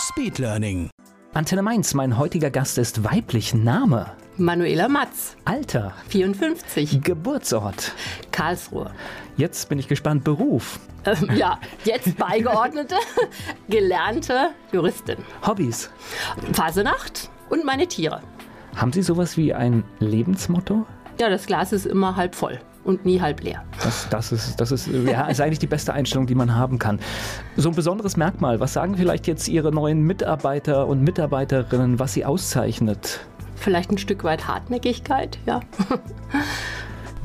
Speedlearning. Antenne Mainz, mein heutiger Gast ist weiblich. Name? Manuela Matz, Alter? 54, Geburtsort? Karlsruhe. Jetzt bin ich gespannt. Beruf? Ähm, ja, jetzt beigeordnete, gelernte Juristin. Hobbys? Fasenacht und meine Tiere. Haben Sie sowas wie ein Lebensmotto? Ja, das Glas ist immer halb voll und nie halb leer. Das, das, ist, das ist, ja, ist eigentlich die beste Einstellung, die man haben kann. So ein besonderes Merkmal. Was sagen vielleicht jetzt Ihre neuen Mitarbeiter und Mitarbeiterinnen, was sie auszeichnet? Vielleicht ein Stück weit Hartnäckigkeit, ja.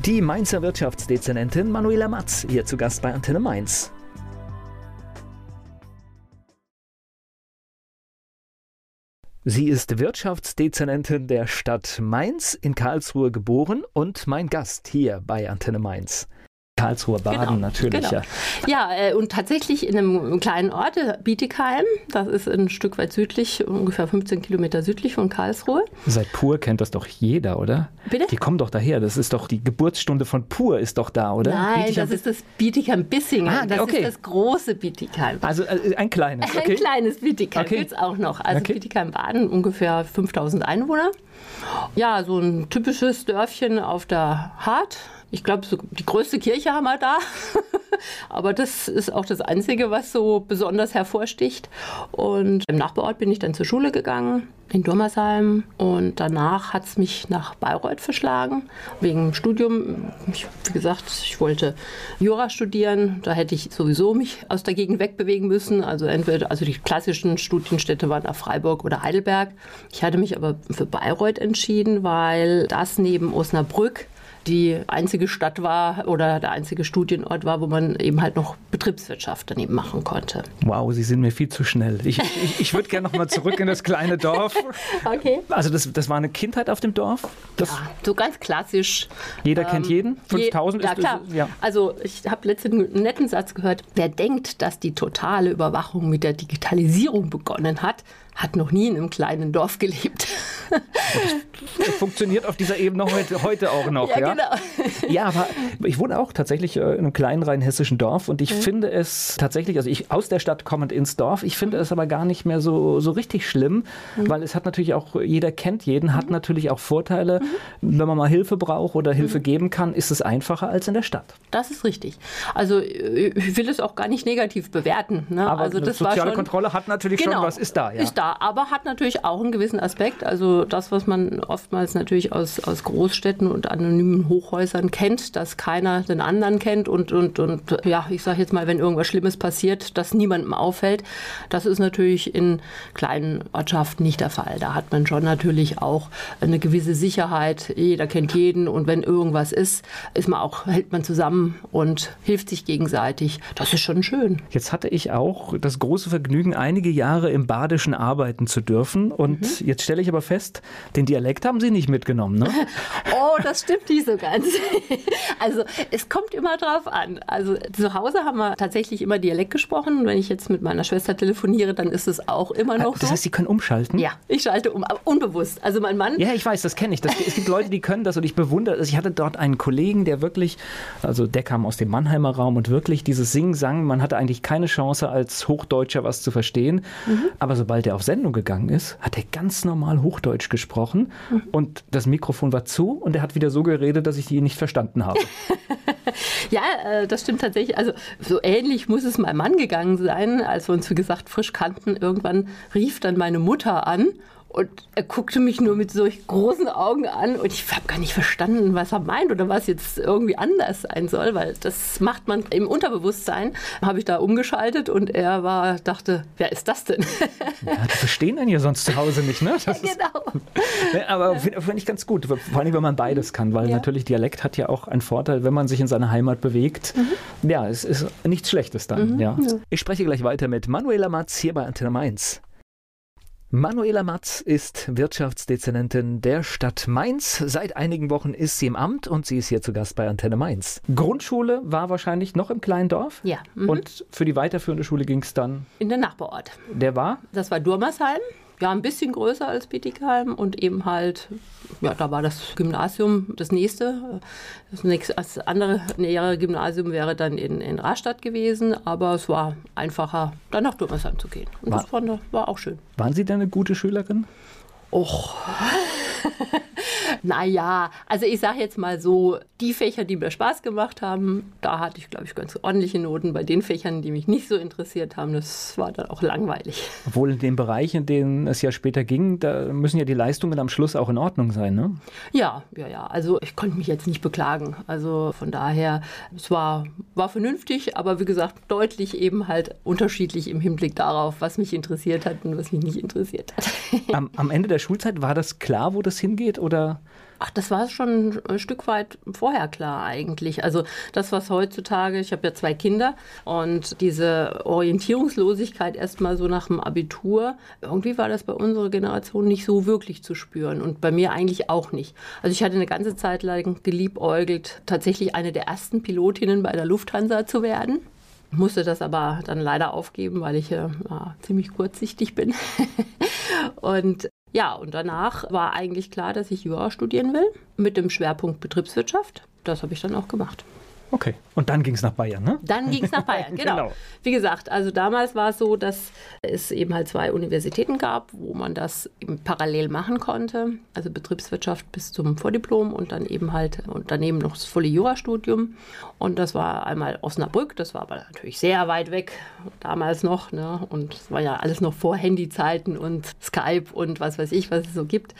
Die Mainzer Wirtschaftsdezernentin Manuela Matz, hier zu Gast bei Antenne Mainz. Sie ist Wirtschaftsdezernentin der Stadt Mainz, in Karlsruhe geboren und mein Gast hier bei Antenne Mainz. Karlsruher Baden Genau, natürlich. genau. Ja. Ja, äh, und tatsächlich in einem kleinen Ort, äh, Bietigheim, das ist ein Stück weit südlich, ungefähr 15 Kilometer südlich von Karlsruhe. Seit Pur kennt das doch jeder, oder? Bitte? Die kommen doch daher. Das ist doch die Geburtsstunde von Pur ist doch da, oder? Nein, Bietigheim- das ist das Bietigheim-Bissingen. Ah, das okay. ist das große Bietigheim. also äh, ein kleines. Okay. Ein kleines Bietigheim Okay. gibt's auch noch. Also Okay. Bietigheim-Baden, ungefähr 5000 Einwohner. Ja, so ein typisches Dörfchen auf der Hart. Ich glaube, so die größte Kirche haben wir da. Aber das ist auch das Einzige, was so besonders hervorsticht. Und im Nachbarort bin ich dann zur Schule gegangen, in Durmersheim. Und danach hat es mich nach Bayreuth verschlagen, wegen Studium. Ich, wie gesagt, ich wollte Jura studieren. Da hätte ich sowieso mich aus der Gegend wegbewegen müssen. Also entweder, also die klassischen Studienstädte waren nach Freiburg oder Heidelberg. Ich hatte mich aber für Bayreuth entschieden, weil das neben Osnabrück die einzige Stadt war oder der einzige Studienort war, wo man eben halt noch Betriebswirtschaft daneben machen konnte. Wow, Sie sind mir viel zu schnell. Ich, ich, ich würde gerne noch mal zurück in das kleine Dorf. Okay. Also das, das war eine Kindheit auf dem Dorf? Das, Ja, so ganz klassisch. Jeder kennt jeden? Je- 5000 Ja, ist klar. Ist, ja. Also, ich habe letztens einen netten Satz gehört. Wer denkt, dass die totale Überwachung mit der Digitalisierung begonnen hat, hat noch nie in einem kleinen Dorf gelebt. Das funktioniert auf dieser Ebene heute, heute auch noch. Ja, genau. Ja, aber ich wohne auch tatsächlich äh, in einem kleinen rheinhessischen Dorf und ich Mhm. finde es tatsächlich, also ich aus der Stadt kommend ins Dorf, ich finde es aber gar nicht mehr so, so richtig schlimm, Mhm. weil es hat natürlich auch, jeder kennt jeden, hat natürlich auch Vorteile. Mhm. Wenn man mal Hilfe braucht oder Hilfe geben kann, ist es einfacher als in der Stadt. Das ist richtig. Also, äh, ich will es auch gar nicht negativ bewerten. Ne? Aber also, das war soziale schon, Kontrolle hat natürlich Genau. schon was, ist da. Ja. Ist da, aber hat natürlich auch einen gewissen Aspekt. Also das, was man oftmals natürlich aus, aus Großstädten und anonymen Hochhäusern kennt, dass keiner den anderen kennt und, und, und ja, ich sage jetzt mal, wenn irgendwas Schlimmes passiert, dass niemandem auffällt. Das ist natürlich in kleinen Ortschaften nicht der Fall. Da hat man schon natürlich auch eine gewisse Sicherheit. Jeder kennt jeden und wenn irgendwas ist, ist man auch, hält man zusammen und hilft sich gegenseitig. Das ist schon schön. Jetzt hatte ich auch das große Vergnügen, einige Jahre im Badischen arbeiten zu dürfen. Und Mhm. jetzt stelle ich aber fest, den Dialekt haben Sie nicht mitgenommen, ne? Oh, das stimmt nicht so ganz. Also es kommt immer drauf an. Also zu Hause haben wir tatsächlich immer Dialekt gesprochen. Wenn ich jetzt mit meiner Schwester telefoniere, dann ist es auch immer noch Ah, Das so. heißt, Sie können umschalten? ja, ich schalte um, aber unbewusst. Also mein Mann, Ja, ich weiß, das kenne ich. Das, es gibt Leute, die können das und ich bewundere es. Ich hatte dort einen Kollegen, der wirklich, also der kam aus dem Mannheimer Raum und wirklich dieses Sing-Sang, man hatte eigentlich keine Chance als Hochdeutscher was zu verstehen. Aber sobald er auf Sendung gegangen ist, hat er ganz normal Hochdeutsch gesprochen und das Mikrofon war zu und er hat wieder so geredet, dass ich ihn nicht verstanden habe. ja, äh, das stimmt tatsächlich. Also so ähnlich muss es meinem Mann gegangen sein, als wir uns, wie gesagt, frisch kannten. Irgendwann rief dann meine Mutter an Und er guckte mich nur mit solch großen Augen an und ich habe gar nicht verstanden, was er meint oder was jetzt irgendwie anders sein soll, weil das macht man im Unterbewusstsein. Habe ich da umgeschaltet und er war, dachte, wer ist das denn? Ja, die verstehen einen ja sonst zu Hause nicht, ne? Das ist, genau. Ne, aber finde find ich ganz gut, vor allem wenn man beides kann, weil Ja. natürlich Dialekt hat ja auch einen Vorteil, wenn man sich in seiner Heimat bewegt. Ja, es ist nichts Schlechtes dann. Ja. Ich spreche gleich weiter mit Manuela Matz hier bei Antenne Mainz. Manuela Matz ist Wirtschaftsdezernentin der Stadt Mainz. Seit einigen Wochen ist sie im Amt und sie ist hier zu Gast bei Antenne Mainz. Grundschule war wahrscheinlich noch im kleinen Dorf. Ja. Mhm. Und für die weiterführende Schule ging es dann? In den Nachbarort. Der war? Das war Durmersheim ja, ein bisschen größer als Bietigheim und eben halt, ja, da war das Gymnasium das nächste. Das nächste das andere nähere Gymnasium wäre dann in, in Rastatt gewesen, aber es war einfacher, dann nach Durmersheim zu gehen. Und war, das war, war auch schön. Waren Sie denn eine gute Schülerin? Och. naja, also ich sage jetzt mal so, die Fächer, die mir Spaß gemacht haben, da hatte ich, glaube ich, ganz ordentliche Noten. Bei den Fächern, die mich nicht so interessiert haben, das war dann auch langweilig. Obwohl in dem Bereich, in dem es ja später ging, da müssen ja die Leistungen am Schluss auch in Ordnung sein, ne? Ja, ja, ja. Also ich konnte mich jetzt nicht beklagen. Also von daher, es war, war vernünftig, aber wie gesagt, deutlich eben halt unterschiedlich im Hinblick darauf, was mich interessiert hat und was mich nicht interessiert hat. Am, am Ende der Schulzeit war das klar, wo das hingeht oder? Ach, das war schon ein Stück weit vorher klar eigentlich. Also das, was heutzutage, ich habe ja zwei Kinder und diese Orientierungslosigkeit erstmal so nach dem Abitur, irgendwie war das bei unserer Generation nicht so wirklich zu spüren und bei mir eigentlich auch nicht. Also ich hatte eine ganze Zeit lang geliebäugelt, tatsächlich eine der ersten Pilotinnen bei der Lufthansa zu werden musste das aber dann leider aufgeben, weil ich äh, ziemlich kurzsichtig bin. und ja, und danach war eigentlich klar, dass ich Jura studieren will mit dem Schwerpunkt Betriebswirtschaft. Das habe ich dann auch gemacht. Okay, und dann ging es nach Bayern, ne? Dann ging es nach Bayern, genau. genau. Wie gesagt, also damals war es so, dass es eben halt zwei Universitäten gab, wo man das parallel machen konnte. Also Betriebswirtschaft bis zum Vordiplom und dann eben halt und daneben noch das volle Jurastudium. Und das war einmal Osnabrück, das war aber natürlich sehr weit weg damals noch. Ne? Und es war ja alles noch vor Handyzeiten und Skype und was weiß ich, was es so gibt.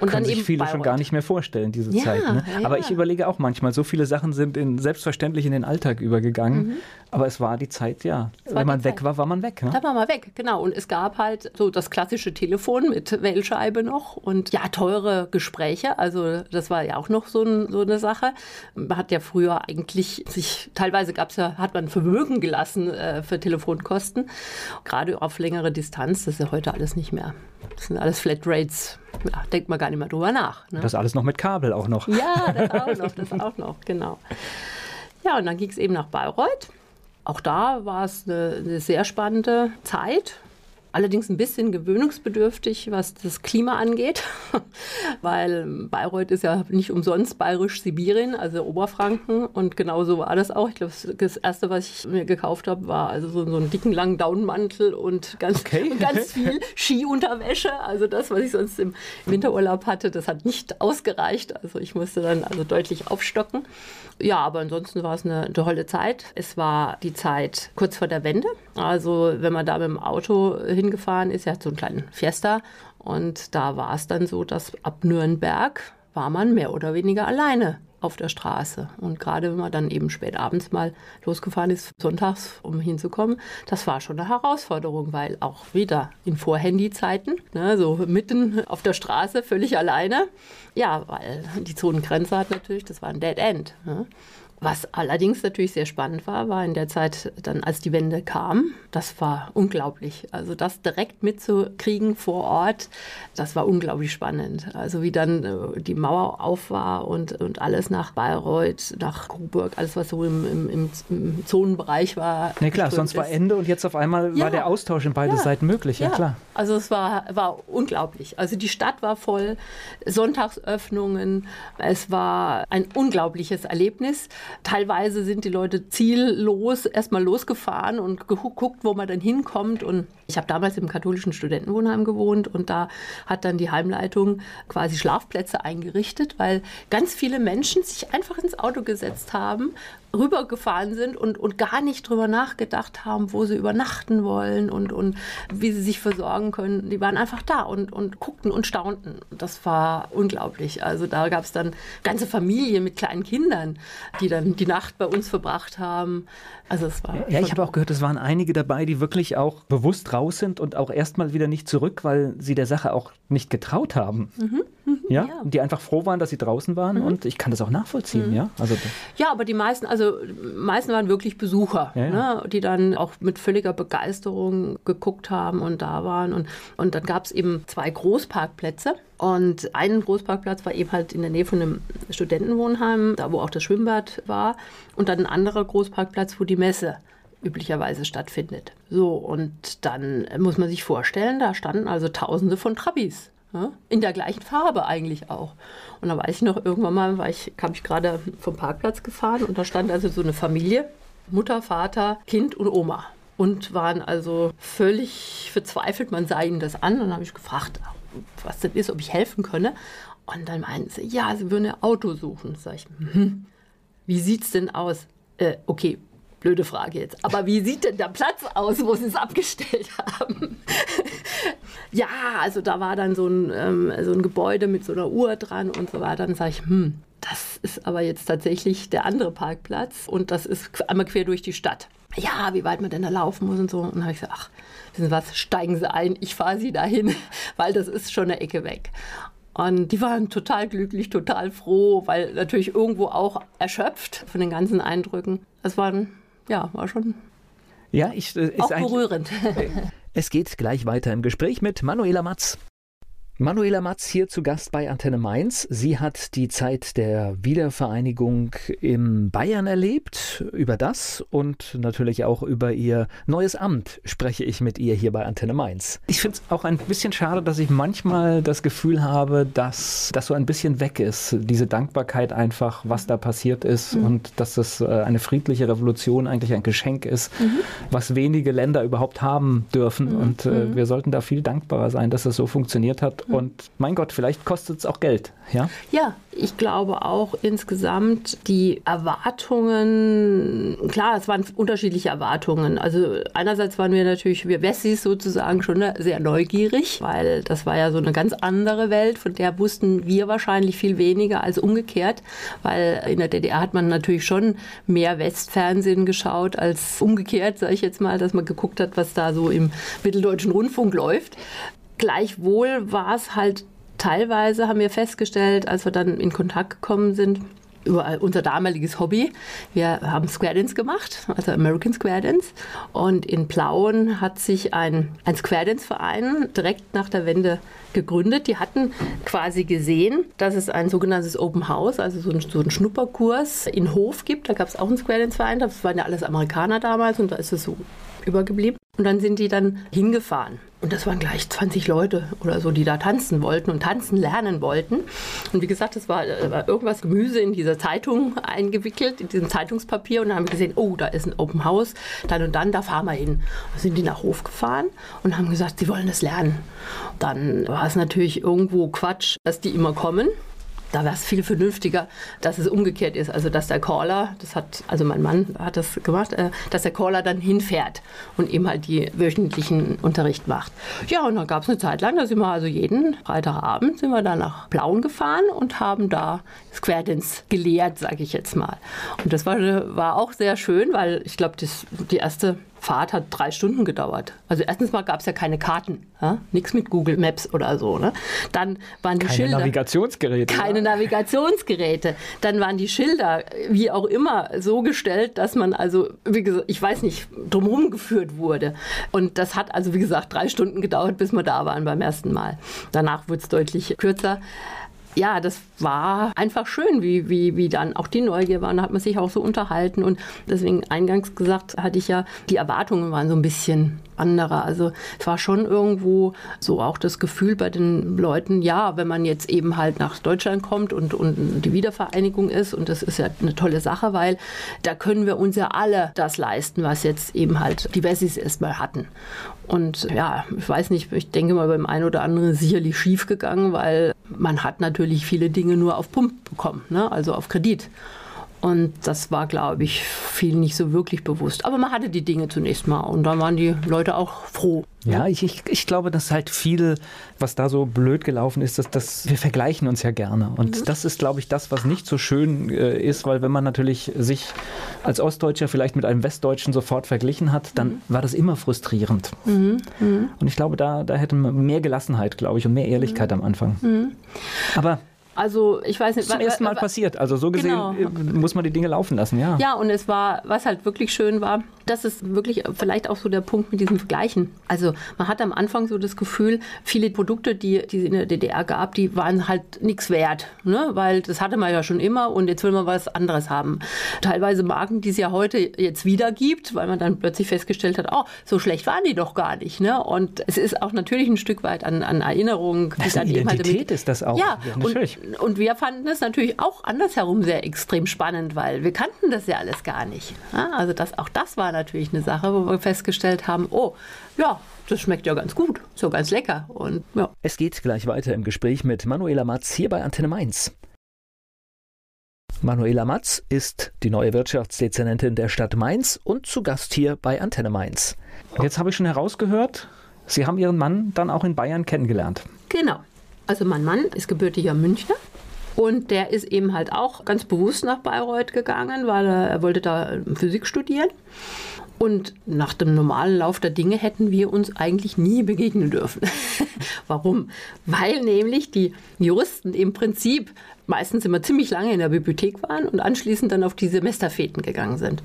Und Können sich viele Bayreuth. schon gar nicht mehr vorstellen, diese ja, Zeit. Ne? Ja. Aber ich überlege auch manchmal, so viele Sachen sind in, selbstverständlich in den Alltag übergegangen. Mhm. Aber es war die Zeit, ja. Wenn man weg war, war man weg. Ne? Da war man weg, genau. Und es gab halt so das klassische Telefon mit Wählscheibe noch und ja, teure Gespräche. Also das war ja auch noch so, ein, so eine Sache. Man hat ja früher eigentlich sich, teilweise gab es ja, hat man Vermögen gelassen äh, für Telefonkosten. Gerade auf längere Distanz, das ist ja heute alles nicht mehr. Das sind alles Flatrates. Denkt man gar nicht mehr drüber nach. Ne? Das alles noch mit Kabel auch noch. Ja, das auch noch, das auch noch, genau. Ja, und dann ging es eben nach Bayreuth. Auch da war es eine, eine sehr spannende Zeit allerdings ein bisschen gewöhnungsbedürftig, was das Klima angeht, weil Bayreuth ist ja nicht umsonst bayerisch-Sibirien, also Oberfranken und genauso war das auch. Ich glaube, das erste, was ich mir gekauft habe, war also so, so einen dicken langen Daunenmantel und ganz, okay. und ganz viel Skiunterwäsche. Also das, was ich sonst im Winterurlaub hatte, das hat nicht ausgereicht. Also ich musste dann also deutlich aufstocken. Ja, aber ansonsten war es eine tolle Zeit. Es war die Zeit kurz vor der Wende. Also wenn man da mit dem Auto hingefahren ist, er hat so einen kleinen Fiesta und da war es dann so, dass ab Nürnberg war man mehr oder weniger alleine auf der Straße. Und gerade wenn man dann eben spät abends mal losgefahren ist, sonntags, um hinzukommen, das war schon eine Herausforderung, weil auch wieder in Vorhandy-Zeiten, ne, so mitten auf der Straße, völlig alleine. Ja, weil die Zonengrenze hat natürlich, das war ein Dead End. Ne? Was allerdings natürlich sehr spannend war, war in der Zeit dann, als die Wende kam, das war unglaublich. Also das direkt mitzukriegen vor Ort, das war unglaublich spannend. Also wie dann äh, die Mauer auf war und, und alles nach Bayreuth, nach Coburg, alles was so im, im, im, im Zonenbereich war. Ja klar, sonst ist. war Ende und jetzt auf einmal ja. war der Austausch in beide ja. Seiten möglich, ja, ja, klar. Also es war, war unglaublich. Also die Stadt war voll, Sonntagsöffnungen, es war ein unglaubliches Erlebnis. Teilweise sind die Leute ziellos erstmal losgefahren und geguckt, wo man dann hinkommt. Und ich habe damals im katholischen Studentenwohnheim gewohnt und da hat dann die Heimleitung quasi Schlafplätze eingerichtet, weil ganz viele Menschen sich einfach ins Auto gesetzt haben, rübergefahren sind und, und gar nicht drüber nachgedacht haben, wo sie übernachten wollen und, und wie sie sich versorgen können. Die waren einfach da und, und guckten und staunten. Das war unglaublich. Also da gab es dann ganze Familien mit kleinen Kindern, die dann die Nacht bei uns verbracht haben. Also es war. Ja, ich habe auch gehört, es waren einige dabei, die wirklich auch bewusst raus sind und auch erstmal wieder nicht zurück, weil sie der Sache auch nicht getraut haben. Mhm. Ja, ja, die einfach froh waren, dass sie draußen waren mhm. und ich kann das auch nachvollziehen, mhm. ja. Also ja, aber die meisten, also meisten waren wirklich Besucher, ja, ne, die dann auch mit völliger Begeisterung geguckt haben und da waren und und dann gab es eben zwei Großparkplätze und ein Großparkplatz war eben halt in der Nähe von einem Studentenwohnheim, da wo auch das Schwimmbad war und dann ein anderer Großparkplatz, wo die Messe üblicherweise stattfindet. So, und dann muss man sich vorstellen, da standen also Tausende von Trabis. In der gleichen Farbe eigentlich auch. Und da weiß ich noch, irgendwann mal war ich, kam ich gerade vom Parkplatz gefahren und da stand also so eine Familie, Mutter, Vater, Kind und Oma. Und waren also völlig verzweifelt, man sah ihnen das an. Und dann habe ich gefragt, was das ist, ob ich helfen könne. Und dann meinten sie, ja, sie würden ein Auto suchen. Sag ich, hm, wie sieht's denn aus? Äh, okay, blöde Frage jetzt. Aber wie sieht denn der Platz aus, wo sie es abgestellt haben? ja, also da war dann so ein, ähm, so ein Gebäude mit so einer Uhr dran und so weiter. Dann sage ich, hm, das ist aber jetzt tatsächlich der andere Parkplatz und das ist einmal quer durch die Stadt. Ja, wie weit man denn da laufen muss und so. Und dann habe ich gesagt, ach, wissen Sie was, steigen Sie ein, ich fahre Sie dahin, weil das ist schon eine Ecke weg. Und die waren total glücklich, total froh, weil natürlich irgendwo auch erschöpft von den ganzen Eindrücken. Es waren ja, war schon ja, ich, äh, ist auch berührend. Es geht gleich weiter im Gespräch mit Manuela Matz. Manuela Matz hier zu Gast bei Antenne Mainz. Sie hat die Zeit der Wiedervereinigung im Bayern erlebt. Über das und natürlich auch über ihr neues Amt spreche ich mit ihr hier bei Antenne Mainz. Ich finde es auch ein bisschen schade, dass ich manchmal das Gefühl habe, dass das so ein bisschen weg ist. Diese Dankbarkeit einfach, was da passiert ist mhm. und dass das äh, eine friedliche Revolution eigentlich ein Geschenk ist, mhm. was wenige Länder überhaupt haben dürfen. Mhm. Und äh, mhm. wir sollten da viel dankbarer sein, dass es so funktioniert hat und mein Gott, vielleicht kostet es auch Geld. Ja? ja, ich glaube auch insgesamt die Erwartungen, klar, es waren unterschiedliche Erwartungen. Also einerseits waren wir natürlich, wir Wessis sozusagen schon sehr neugierig, weil das war ja so eine ganz andere Welt, von der wussten wir wahrscheinlich viel weniger als umgekehrt, weil in der DDR hat man natürlich schon mehr Westfernsehen geschaut als umgekehrt, sage ich jetzt mal, dass man geguckt hat, was da so im Mitteldeutschen Rundfunk läuft. Gleichwohl war es halt teilweise, haben wir festgestellt, als wir dann in Kontakt gekommen sind, über unser damaliges Hobby. Wir haben Square Dance gemacht, also American Square Dance. Und in Plauen hat sich ein, ein Square Dance Verein direkt nach der Wende gegründet. Die hatten quasi gesehen, dass es ein sogenanntes Open House, also so ein, so ein Schnupperkurs in Hof gibt. Da gab es auch einen Square Dance Verein. Das waren ja alles Amerikaner damals und da ist es so übergeblieben. Und dann sind die dann hingefahren. Und das waren gleich 20 Leute oder so, die da tanzen wollten und tanzen lernen wollten. Und wie gesagt, es war, äh, war, irgendwas Gemüse in dieser Zeitung eingewickelt, in diesem Zeitungspapier. Und dann haben wir gesehen, oh, da ist ein Open House, dann und dann, da fahren wir hin. Dann sind die nach Hof gefahren und haben gesagt, sie wollen das lernen. Dann war es natürlich irgendwo Quatsch, dass die immer kommen. Da wäre es viel vernünftiger, dass es umgekehrt ist. Also, dass der Caller, das hat, also mein Mann hat das gemacht, äh, dass der Caller dann hinfährt und eben halt die wöchentlichen Unterricht macht. Ja, und dann gab es eine Zeit lang, da sind wir also jeden Freitagabend sind wir da nach Plauen gefahren und haben da Square Dance gelehrt, sage ich jetzt mal. Und das war, war auch sehr schön, weil ich glaube, die erste Fahrt hat drei Stunden gedauert. Also erstens mal gab es ja keine Karten, ja? nichts mit Google Maps oder so. Ne? Dann waren die keine Schilder. Navigationsgeräte. Keine ja. Navigationsgeräte. Dann waren die Schilder, wie auch immer, so gestellt, dass man also, wie gesagt, ich weiß nicht, drumherum geführt wurde. Und das hat also, wie gesagt, drei Stunden gedauert, bis wir da waren beim ersten Mal. Danach wurde es deutlich kürzer ja, das war einfach schön, wie, wie, wie dann auch die Neugier war. Und da hat man sich auch so unterhalten. Und deswegen eingangs gesagt, hatte ich ja, die Erwartungen waren so ein bisschen anderer. Also es war schon irgendwo so auch das Gefühl bei den Leuten, ja, wenn man jetzt eben halt nach Deutschland kommt und, und die Wiedervereinigung ist, und das ist ja eine tolle Sache, weil da können wir uns ja alle das leisten, was jetzt eben halt die Wessis erstmal hatten. Und ja, ich weiß nicht, ich denke mal beim einen oder anderen sicherlich schief gegangen, weil man hat natürlich viele Dinge nur auf Pump bekommen, ne? also auf Kredit. Und das war, glaube ich, vielen nicht so wirklich bewusst. Aber man hatte die Dinge zunächst mal und dann waren die Leute auch froh. Ja, ich, ich, ich glaube, dass halt viel, was da so blöd gelaufen ist, dass, dass wir vergleichen uns ja gerne. Und mhm. das ist, glaube ich, das, was nicht so schön äh, ist, weil wenn man natürlich sich als Ostdeutscher vielleicht mit einem Westdeutschen sofort verglichen hat, dann mhm. war das immer frustrierend. Mhm. mhm. Und ich glaube, da, da hätte man mehr Gelassenheit, glaube ich, und mehr Ehrlichkeit am Anfang. Mhm. Aber also ich weiß nicht. Zum ersten Mal passiert. Also so gesehen genau. Äh, muss man die Dinge laufen lassen, ja. Ja, und es war, was halt wirklich schön war, das ist wirklich vielleicht auch so der Punkt mit diesem Vergleichen. Also man hat am Anfang so das Gefühl, viele Produkte, die, die es in der DDR gab, die waren halt nichts wert, ne? weil das hatte man ja schon immer und jetzt will man was anderes haben. Teilweise Marken, die es ja heute jetzt wieder gibt, weil man dann plötzlich festgestellt hat, oh, so schlecht waren die doch gar nicht. Ne? Und es ist auch natürlich ein Stück weit an, an Erinnerung. Das die dann Identität eben halt ist das auch. Ja, ja natürlich. Und, und, wir fanden es natürlich auch andersherum sehr extrem spannend, weil wir kannten das ja alles gar nicht. Ja? Also das, auch das war natürlich eine Sache, wo wir festgestellt haben, oh, ja, das schmeckt ja ganz gut, so ganz lecker. Und, ja. Es geht gleich weiter im Gespräch mit Manuela Matz hier bei Antenne Mainz. Manuela Matz ist die neue Wirtschaftsdezernentin der Stadt Mainz und zu Gast hier bei Antenne Mainz. Jetzt habe ich schon herausgehört, Sie haben Ihren Mann dann auch in Bayern kennengelernt. Genau. Also mein Mann ist gebürtiger Münchner und der ist eben halt auch ganz bewusst nach Bayreuth gegangen, weil er, er wollte da Physik studieren. Und nach dem normalen Lauf der Dinge hätten wir uns eigentlich nie begegnen dürfen. Warum? Weil nämlich die Juristen im Prinzip meistens immer ziemlich lange in der Bibliothek waren und anschließend dann auf die Semesterfeten gegangen sind.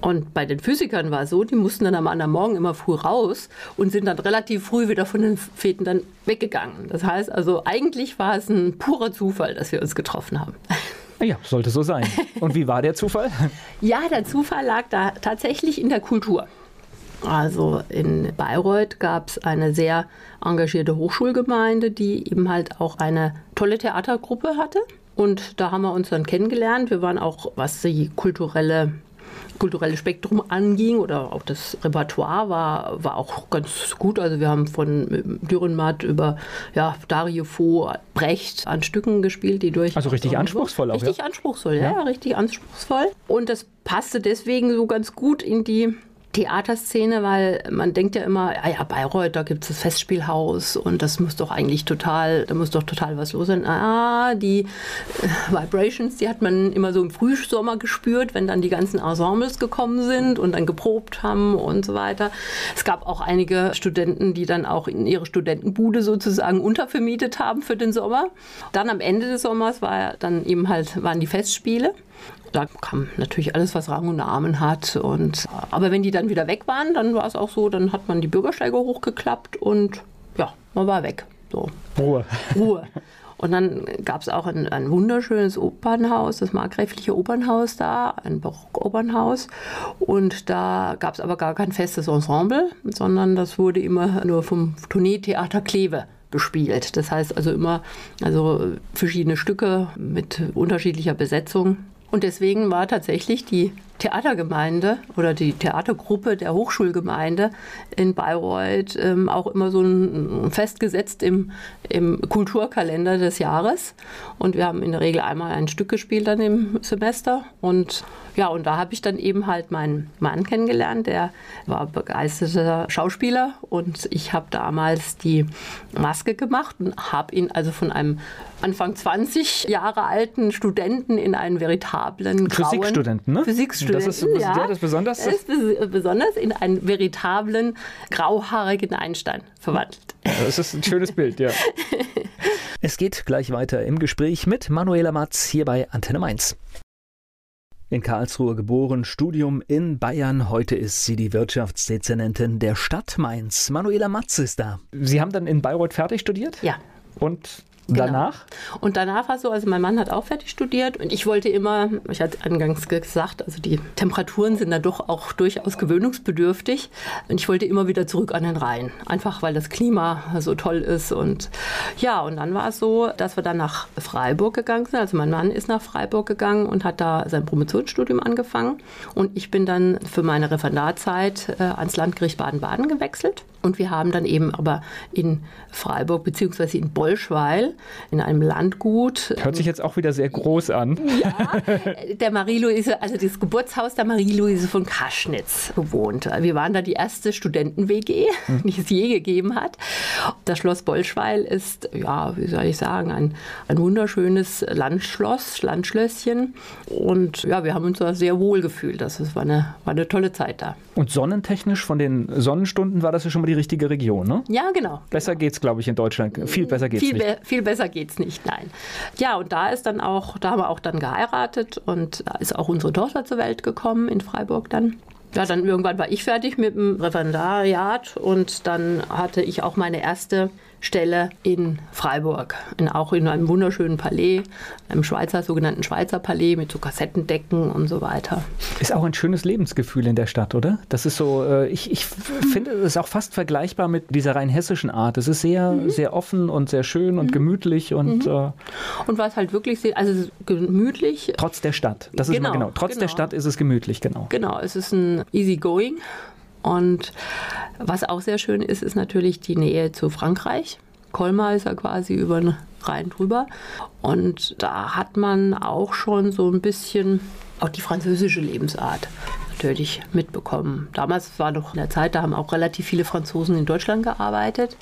Und bei den Physikern war es so, die mussten dann am anderen Morgen immer früh raus und sind dann relativ früh wieder von den Feten dann weggegangen. Das heißt also, eigentlich war es ein purer Zufall, dass wir uns getroffen haben. Ja, sollte so sein. Und wie war der Zufall? ja, der Zufall lag da tatsächlich in der Kultur. Also in Bayreuth gab es eine sehr engagierte Hochschulgemeinde, die eben halt auch eine tolle Theatergruppe hatte. Und da haben wir uns dann kennengelernt. Wir waren auch, was die kulturelle kulturelle Spektrum anging oder auch das Repertoire war, war auch ganz gut. Also wir haben von Dürrenmatt über ja, Dario Fo, Brecht an Stücken gespielt, die durch. Also richtig anspruchsvoll auch. Richtig ja? anspruchsvoll, ja, ja, richtig anspruchsvoll. Und das passte deswegen so ganz gut in die Theaterszene, weil man denkt ja immer, ja, ja Bayreuth, da gibt es das Festspielhaus und das muss doch eigentlich total, da muss doch total was los sein. Ah, die äh, Vibrations, die hat man immer so im Frühsommer gespürt, wenn dann die ganzen Ensembles gekommen sind und dann geprobt haben und so weiter. Es gab auch einige Studenten, die dann auch in ihre Studentenbude sozusagen untervermietet haben für den Sommer. Dann am Ende des Sommers war dann eben halt, waren die Festspiele. Da kam natürlich alles, was Rang und Namen hat. Und, aber wenn die dann wieder weg waren, dann war es auch so, dann hat man die Bürgersteige hochgeklappt und ja, man war weg. So. Ruhe. Ruhe. Und dann gab es auch ein, ein, wunderschönes Opernhaus, das markgräfliche Opernhaus da, ein Barock-Opernhaus. Und da gab es aber gar kein festes Ensemble, sondern das wurde immer nur vom Tourneetheater Kleve gespielt. Das heißt also immer also verschiedene Stücke mit unterschiedlicher Besetzung. Und deswegen war tatsächlich die Theatergemeinde oder die Theatergruppe der Hochschulgemeinde in Bayreuth ähm, auch immer so ein, festgesetzt im, im Kulturkalender des Jahres. Und wir haben in der Regel einmal ein Stück gespielt dann im Semester. Und ja, und da habe ich dann eben halt meinen Mann kennengelernt, der war begeisterter Schauspieler und ich habe damals die Maske gemacht und habe ihn also von einem Anfang 20 Jahre alten Studenten in einen veritablen grauen Physikstudenten, ne? Physikstudenten, das ist ja, das besonders. Das ist besonders in einen veritablen grauhaarigen Einstein verwandelt. Das ist ein schönes Bild, ja. es geht gleich weiter im Gespräch mit Manuela Matz hier bei Antenne Mainz. In Karlsruhe geboren, Studium in Bayern. Heute ist sie die Wirtschaftsdezernentin der Stadt Mainz. Manuela Matz ist da. Sie haben dann in Bayreuth fertig studiert? Ja. Und Genau. Danach? Und danach war es so, also mein Mann hat auch fertig studiert und ich wollte immer, ich hatte angangs gesagt, also die Temperaturen sind da doch auch durchaus gewöhnungsbedürftig und ich wollte immer wieder zurück an den Rhein, einfach weil das Klima so toll ist und ja, und dann war es so, dass wir dann nach Freiburg gegangen sind, also mein Mann ist nach Freiburg gegangen und hat da sein Promotionsstudium angefangen und ich bin dann für meine Referendarzeit äh, ans Landgericht Baden-Baden gewechselt Und wir haben dann eben aber in Freiburg beziehungsweise in Bolschweil in einem Landgut. Hört sich jetzt auch wieder sehr groß an. Ja, der Marie-Louise, also das Geburtshaus der Marie-Louise von Kaschnitz gewohnt. Wir waren da die erste Studenten-WG, hm. die es je gegeben hat. Das Schloss Bolschweil ist, ja, wie soll ich sagen, ein, ein wunderschönes Landschloss, Landschlösschen. Und ja, wir haben uns da sehr wohl gefühlt. Das war eine, war eine tolle Zeit da. Und sonnentechnisch von den Sonnenstunden war das ja schon mal die richtige Region, ne? Ja, genau. Besser genau. geht's, glaube ich, in Deutschland. Viel besser geht's viel nicht. Be viel besser geht's nicht, nein. Ja, und da ist dann auch, da haben wir auch dann geheiratet und da ist auch unsere Tochter zur Welt gekommen in Freiburg dann. Ja, dann irgendwann war ich fertig mit dem Referendariat und dann hatte ich auch meine erste Stelle in Freiburg, in, auch in einem wunderschönen Palais, einem Schweizer, sogenannten Schweizer Palais mit so Kassettendecken und so weiter. Ist auch ein schönes Lebensgefühl in der Stadt, oder? Das ist so, äh, ich, ich finde, es ist auch fast vergleichbar mit dieser rein hessischen Art. Es ist sehr, mhm. sehr offen und sehr schön und mhm. gemütlich und. Mhm. Äh, und was halt wirklich also gemütlich. Trotz der Stadt. Das genau, ist mal genau. Trotz genau. der Stadt ist es gemütlich, genau. Genau, es ist ein easy going. Und was auch sehr schön ist, ist natürlich die Nähe zu Frankreich. Colmar ist ja quasi über den Rhein drüber. Und da hat man auch schon so ein bisschen auch die französische Lebensart natürlich mitbekommen. Damals war noch in der Zeit, da haben auch relativ viele Franzosen in Deutschland gearbeitet.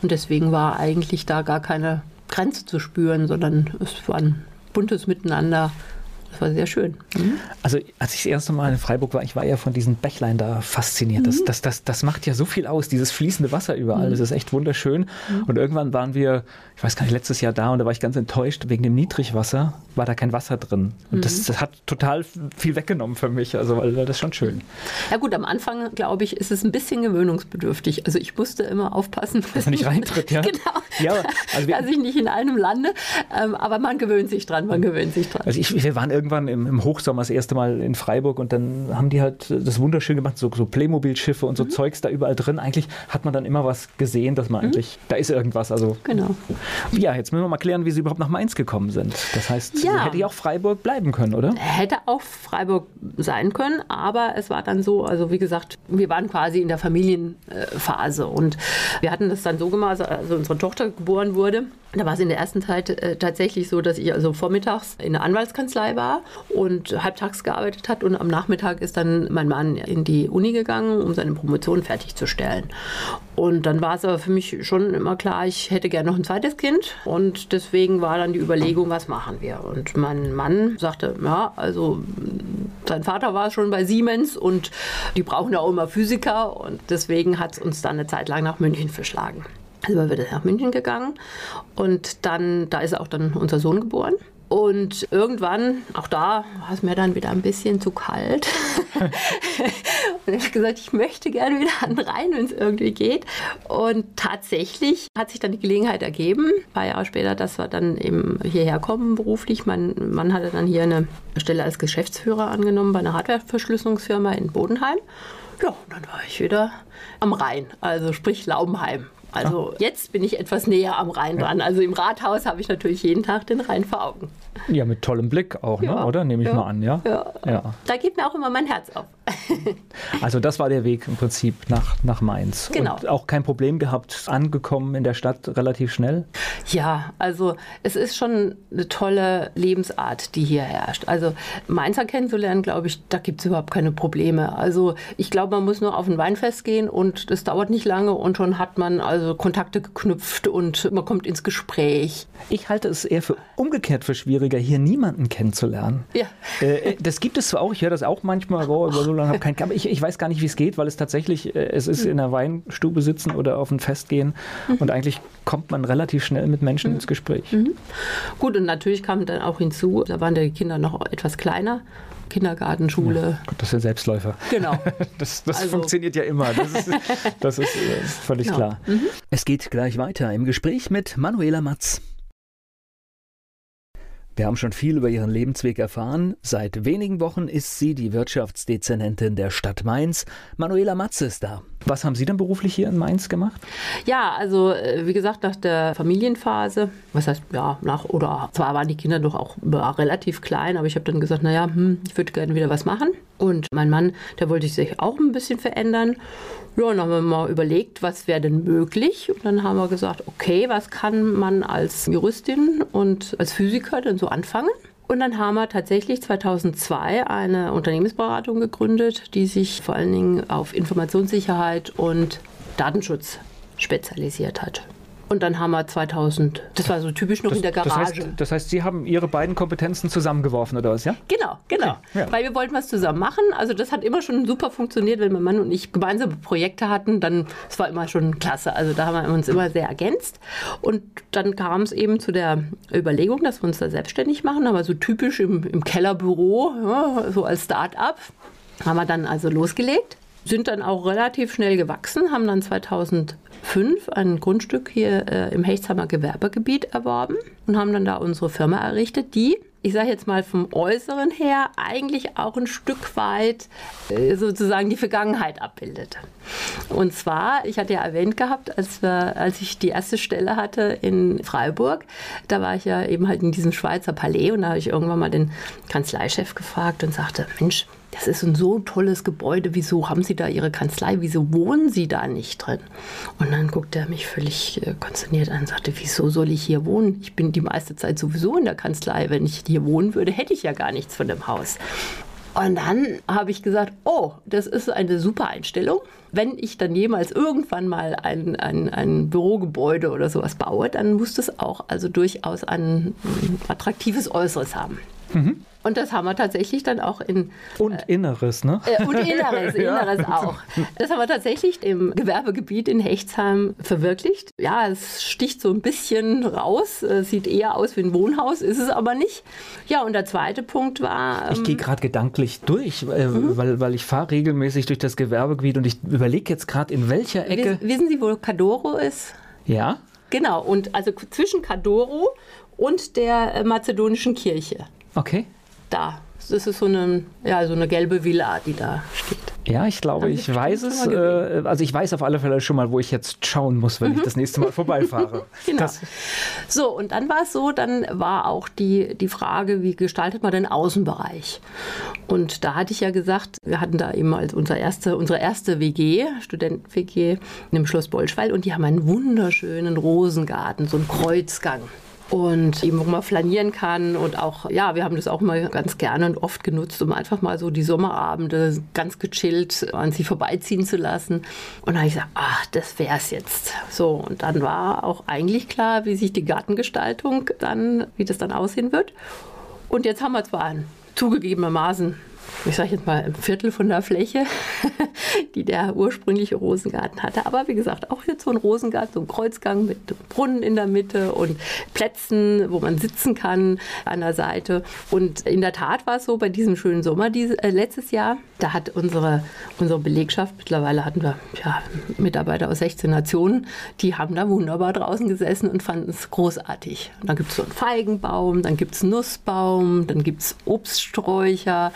Und deswegen war eigentlich da gar keine Grenze zu spüren, sondern es war ein buntes Miteinander das war sehr schön. Mhm. Also als ich das erste Mal in Freiburg war, ich war ja von diesen Bächlein da fasziniert. Mhm. Das, das, das, das macht ja so viel aus, dieses fließende Wasser überall. Mhm. Das ist echt wunderschön. Mhm. Und irgendwann waren wir, ich weiß gar nicht, letztes Jahr da und da war ich ganz enttäuscht, wegen dem Niedrigwasser war da kein Wasser drin. Und das, mhm. das, hat total viel weggenommen für mich. Also weil das ist schon schön. Ja gut, am Anfang, glaube ich, ist es ein bisschen gewöhnungsbedürftig. Also ich musste immer aufpassen, dass man nicht reintritt, ja. genau. Ja, also dass ich nicht in einem lande. Ähm, aber man gewöhnt sich dran, man gewöhnt sich dran. Also ich, wir waren irgendwie irgendwann im, im, Hochsommer das erste Mal in Freiburg und dann haben die halt das wunderschön gemacht, so, so Playmobil-Schiffe und so mhm. Zeugs da überall drin. Eigentlich hat man dann immer was gesehen, dass man mhm. eigentlich, da ist irgendwas. Also, genau. Ja, jetzt müssen wir mal klären, wie sie überhaupt nach Mainz gekommen sind. Das heißt, ja. hätte ich auch Freiburg bleiben können, oder? Hätte auch Freiburg sein können, aber es war dann so, also wie gesagt, wir waren quasi in der Familienphase und wir hatten das dann so gemacht, also unsere Tochter geboren wurde da war es in der ersten Zeit äh, tatsächlich so, dass ich also vormittags in der Anwaltskanzlei war und halbtags gearbeitet hat und am Nachmittag ist dann mein Mann in die Uni gegangen, um seine Promotion fertigzustellen. Und dann war es aber für mich schon immer klar, ich hätte gerne noch ein zweites Kind und deswegen war dann die Überlegung, was machen wir? Und mein Mann sagte, ja, also sein Vater war schon bei Siemens und die brauchen ja auch immer Physiker und deswegen hat es uns dann eine Zeit lang nach München verschlagen. Also wir nach München gegangen und dann, da ist auch dann unser Sohn geboren. Und irgendwann, auch da war es mir dann wieder ein bisschen zu kalt. und ich habe gesagt, ich möchte gerne wieder an den Rhein, wenn es irgendwie geht. Und tatsächlich hat sich dann die Gelegenheit ergeben, ein paar Jahre später, dass wir dann eben hierher kommen beruflich. Mein Mann hatte dann hier eine Stelle als Geschäftsführer angenommen bei einer Hardwareverschlüsselungsfirma in Bodenheim. Ja, und dann war ich wieder am Rhein, also sprich Laubenheim. Also jetzt bin ich etwas näher am Rhein dran. Also im Rathaus habe ich natürlich jeden Tag den Rhein vor Augen. Ja, mit tollem Blick auch, ne? ja. oder? Nehme ich ja. mal an, ja? ja? ja? Da geht mir auch immer mein Herz auf. also das war der Weg im Prinzip nach, nach Mainz. Genau. Und auch kein Problem gehabt, angekommen in der Stadt relativ schnell? Ja, also es ist schon eine tolle Lebensart, die hier herrscht. Also Mainzer kennenzulernen, glaube ich, da gibt es überhaupt keine Probleme. Also ich glaube, man muss nur auf ein Weinfest gehen und das dauert nicht lange und schon hat man also Kontakte geknüpft und man kommt ins Gespräch. Ich halte es eher für umgekehrt für schwieriger, hier niemanden kennenzulernen. Ja. Äh, äh das gibt es zwar auch, ich höre das auch manchmal, über so lange habe kein, aber ich, ich weiß gar nicht, wie es geht, weil es tatsächlich, äh, es ist in einer Weinstube sitzen oder auf ein Fest gehen mhm. und eigentlich kommt man relativ schnell mit Menschen mhm. ins Gespräch. Mhm. Gut, und natürlich kam dann auch hinzu, da waren die Kinder noch etwas kleiner. Kindergarten, Schule. Ja, Gott, das sind Selbstläufer. Genau. Das, das also. funktioniert ja immer. Das ist, das ist äh, völlig genau. klar. Mhm. Es geht gleich weiter im Gespräch mit Manuela Matz. Wir haben schon viel über ihren Lebensweg erfahren. Seit wenigen Wochen ist sie die Wirtschaftsdezernentin der Stadt Mainz. Manuela Matze ist da. Was haben Sie denn beruflich hier in Mainz gemacht? Ja, also äh, wie gesagt, nach der Familienphase, was heißt, ja, nach, oder zwar waren die Kinder doch auch relativ klein, aber ich habe dann gesagt, naja, hm, ich würde gerne wieder was machen Und mein Mann, der wollte sich auch ein bisschen verändern. Ja, dann haben wir mal überlegt, was wäre denn möglich. Und dann haben wir gesagt, okay, was kann man als Juristin und als Physiker denn so anfangen? Und dann haben wir tatsächlich 2002 eine Unternehmensberatung gegründet, die sich vor allen Dingen auf Informationssicherheit und Datenschutz spezialisiert hat. Und dann haben wir 2000, das war so typisch noch das, in der Garage. Das heißt, das heißt, Sie haben Ihre beiden Kompetenzen zusammengeworfen oder was, ja? Genau, genau. Okay, ja. Weil wir wollten was zusammen machen. Also das hat immer schon super funktioniert, wenn mein Mann und ich gemeinsame Projekte hatten, dann, es war immer schon klasse. Also da haben wir uns immer sehr ergänzt. Und dann kam es eben zu der Überlegung, dass wir uns da selbstständig machen, aber so typisch im, im Kellerbüro, ja, so als Start-up, haben wir dann also losgelegt sind dann auch relativ schnell gewachsen, haben dann 2005 ein Grundstück hier äh, im Hechtsheimer Gewerbegebiet erworben und haben dann da unsere Firma errichtet, die ich sage jetzt mal vom Äußeren her, eigentlich auch ein Stück weit äh, sozusagen die Vergangenheit abbildet. Und zwar, ich hatte ja erwähnt gehabt, als, wir, als ich die erste Stelle hatte in Freiburg, da war ich ja eben halt in diesem Schweizer Palais und da habe ich irgendwann mal den Kanzleichef gefragt und sagte, Mensch, das ist ein so tolles Gebäude, wieso haben Sie da Ihre Kanzlei, wieso wohnen Sie da nicht drin? Und dann guckte er mich völlig äh, konsterniert an und sagte, wieso soll ich hier wohnen? Ich bin die meiste Zeit sowieso in der Kanzlei. Wenn ich hier wohnen würde, hätte ich ja gar nichts von dem Haus. Und dann habe ich gesagt, oh, das ist eine super Einstellung. Wenn ich dann jemals irgendwann mal ein, ein, ein Bürogebäude oder sowas baue, dann muss das auch also durchaus ein, ein attraktives Äußeres haben. Mhm. Und das haben wir tatsächlich dann auch in. Und äh, Inneres, ne? Äh, und Inneres, Inneres ja. auch. Das haben wir tatsächlich im Gewerbegebiet in Hechtsheim verwirklicht. Ja, es sticht so ein bisschen raus, äh, sieht eher aus wie ein Wohnhaus, ist es aber nicht. Ja, und der zweite Punkt war. Ähm, ich gehe gerade gedanklich durch, äh, mhm. weil, weil ich fahre regelmäßig durch das Gewerbegebiet und ich überlege jetzt gerade, in welcher Ecke. Wissen Sie, wo Cadoro ist? Ja. Genau, und also zwischen Cadoro und der äh, mazedonischen Kirche. Okay da. Das ist so eine, ja, so eine gelbe Villa, die da steht. Ja, ich glaube, ich weiß es. Äh, also ich weiß auf alle Fälle schon mal, wo ich jetzt schauen muss, wenn mhm. ich das nächste Mal vorbeifahre. genau. Das so, und dann war es so, dann war auch die, die Frage, wie gestaltet man den Außenbereich? Und da hatte ich ja gesagt, wir hatten da eben als unser erste, unsere erste WG, Studenten-WG, in dem Schloss Bolschweil und die haben einen wunderschönen Rosengarten, so einen Kreuzgang und eben wo man flanieren kann und auch, ja, wir haben das auch mal ganz gerne und oft genutzt, um einfach mal so die Sommerabende ganz gechillt an sie vorbeiziehen zu lassen. Und dann habe ich gesagt, ach, das wäre es jetzt. So, und dann war auch eigentlich klar, wie sich die Gartengestaltung dann, wie das dann aussehen wird. Und jetzt haben wir zwar zugegebenermaßen ich sage jetzt mal, ein Viertel von der Fläche, die der ursprüngliche Rosengarten hatte. Aber wie gesagt, auch jetzt so ein Rosengarten, so ein Kreuzgang mit Brunnen in der Mitte und Plätzen, wo man sitzen kann an der Seite. Und in der Tat war es so bei diesem schönen Sommer diese, äh, letztes Jahr, da hat unsere, unsere Belegschaft, mittlerweile hatten wir ja, Mitarbeiter aus 16 Nationen, die haben da wunderbar draußen gesessen und fanden es großartig. Dann gibt es so einen Feigenbaum, dann gibt es Nussbaum, dann gibt es Obststräucher.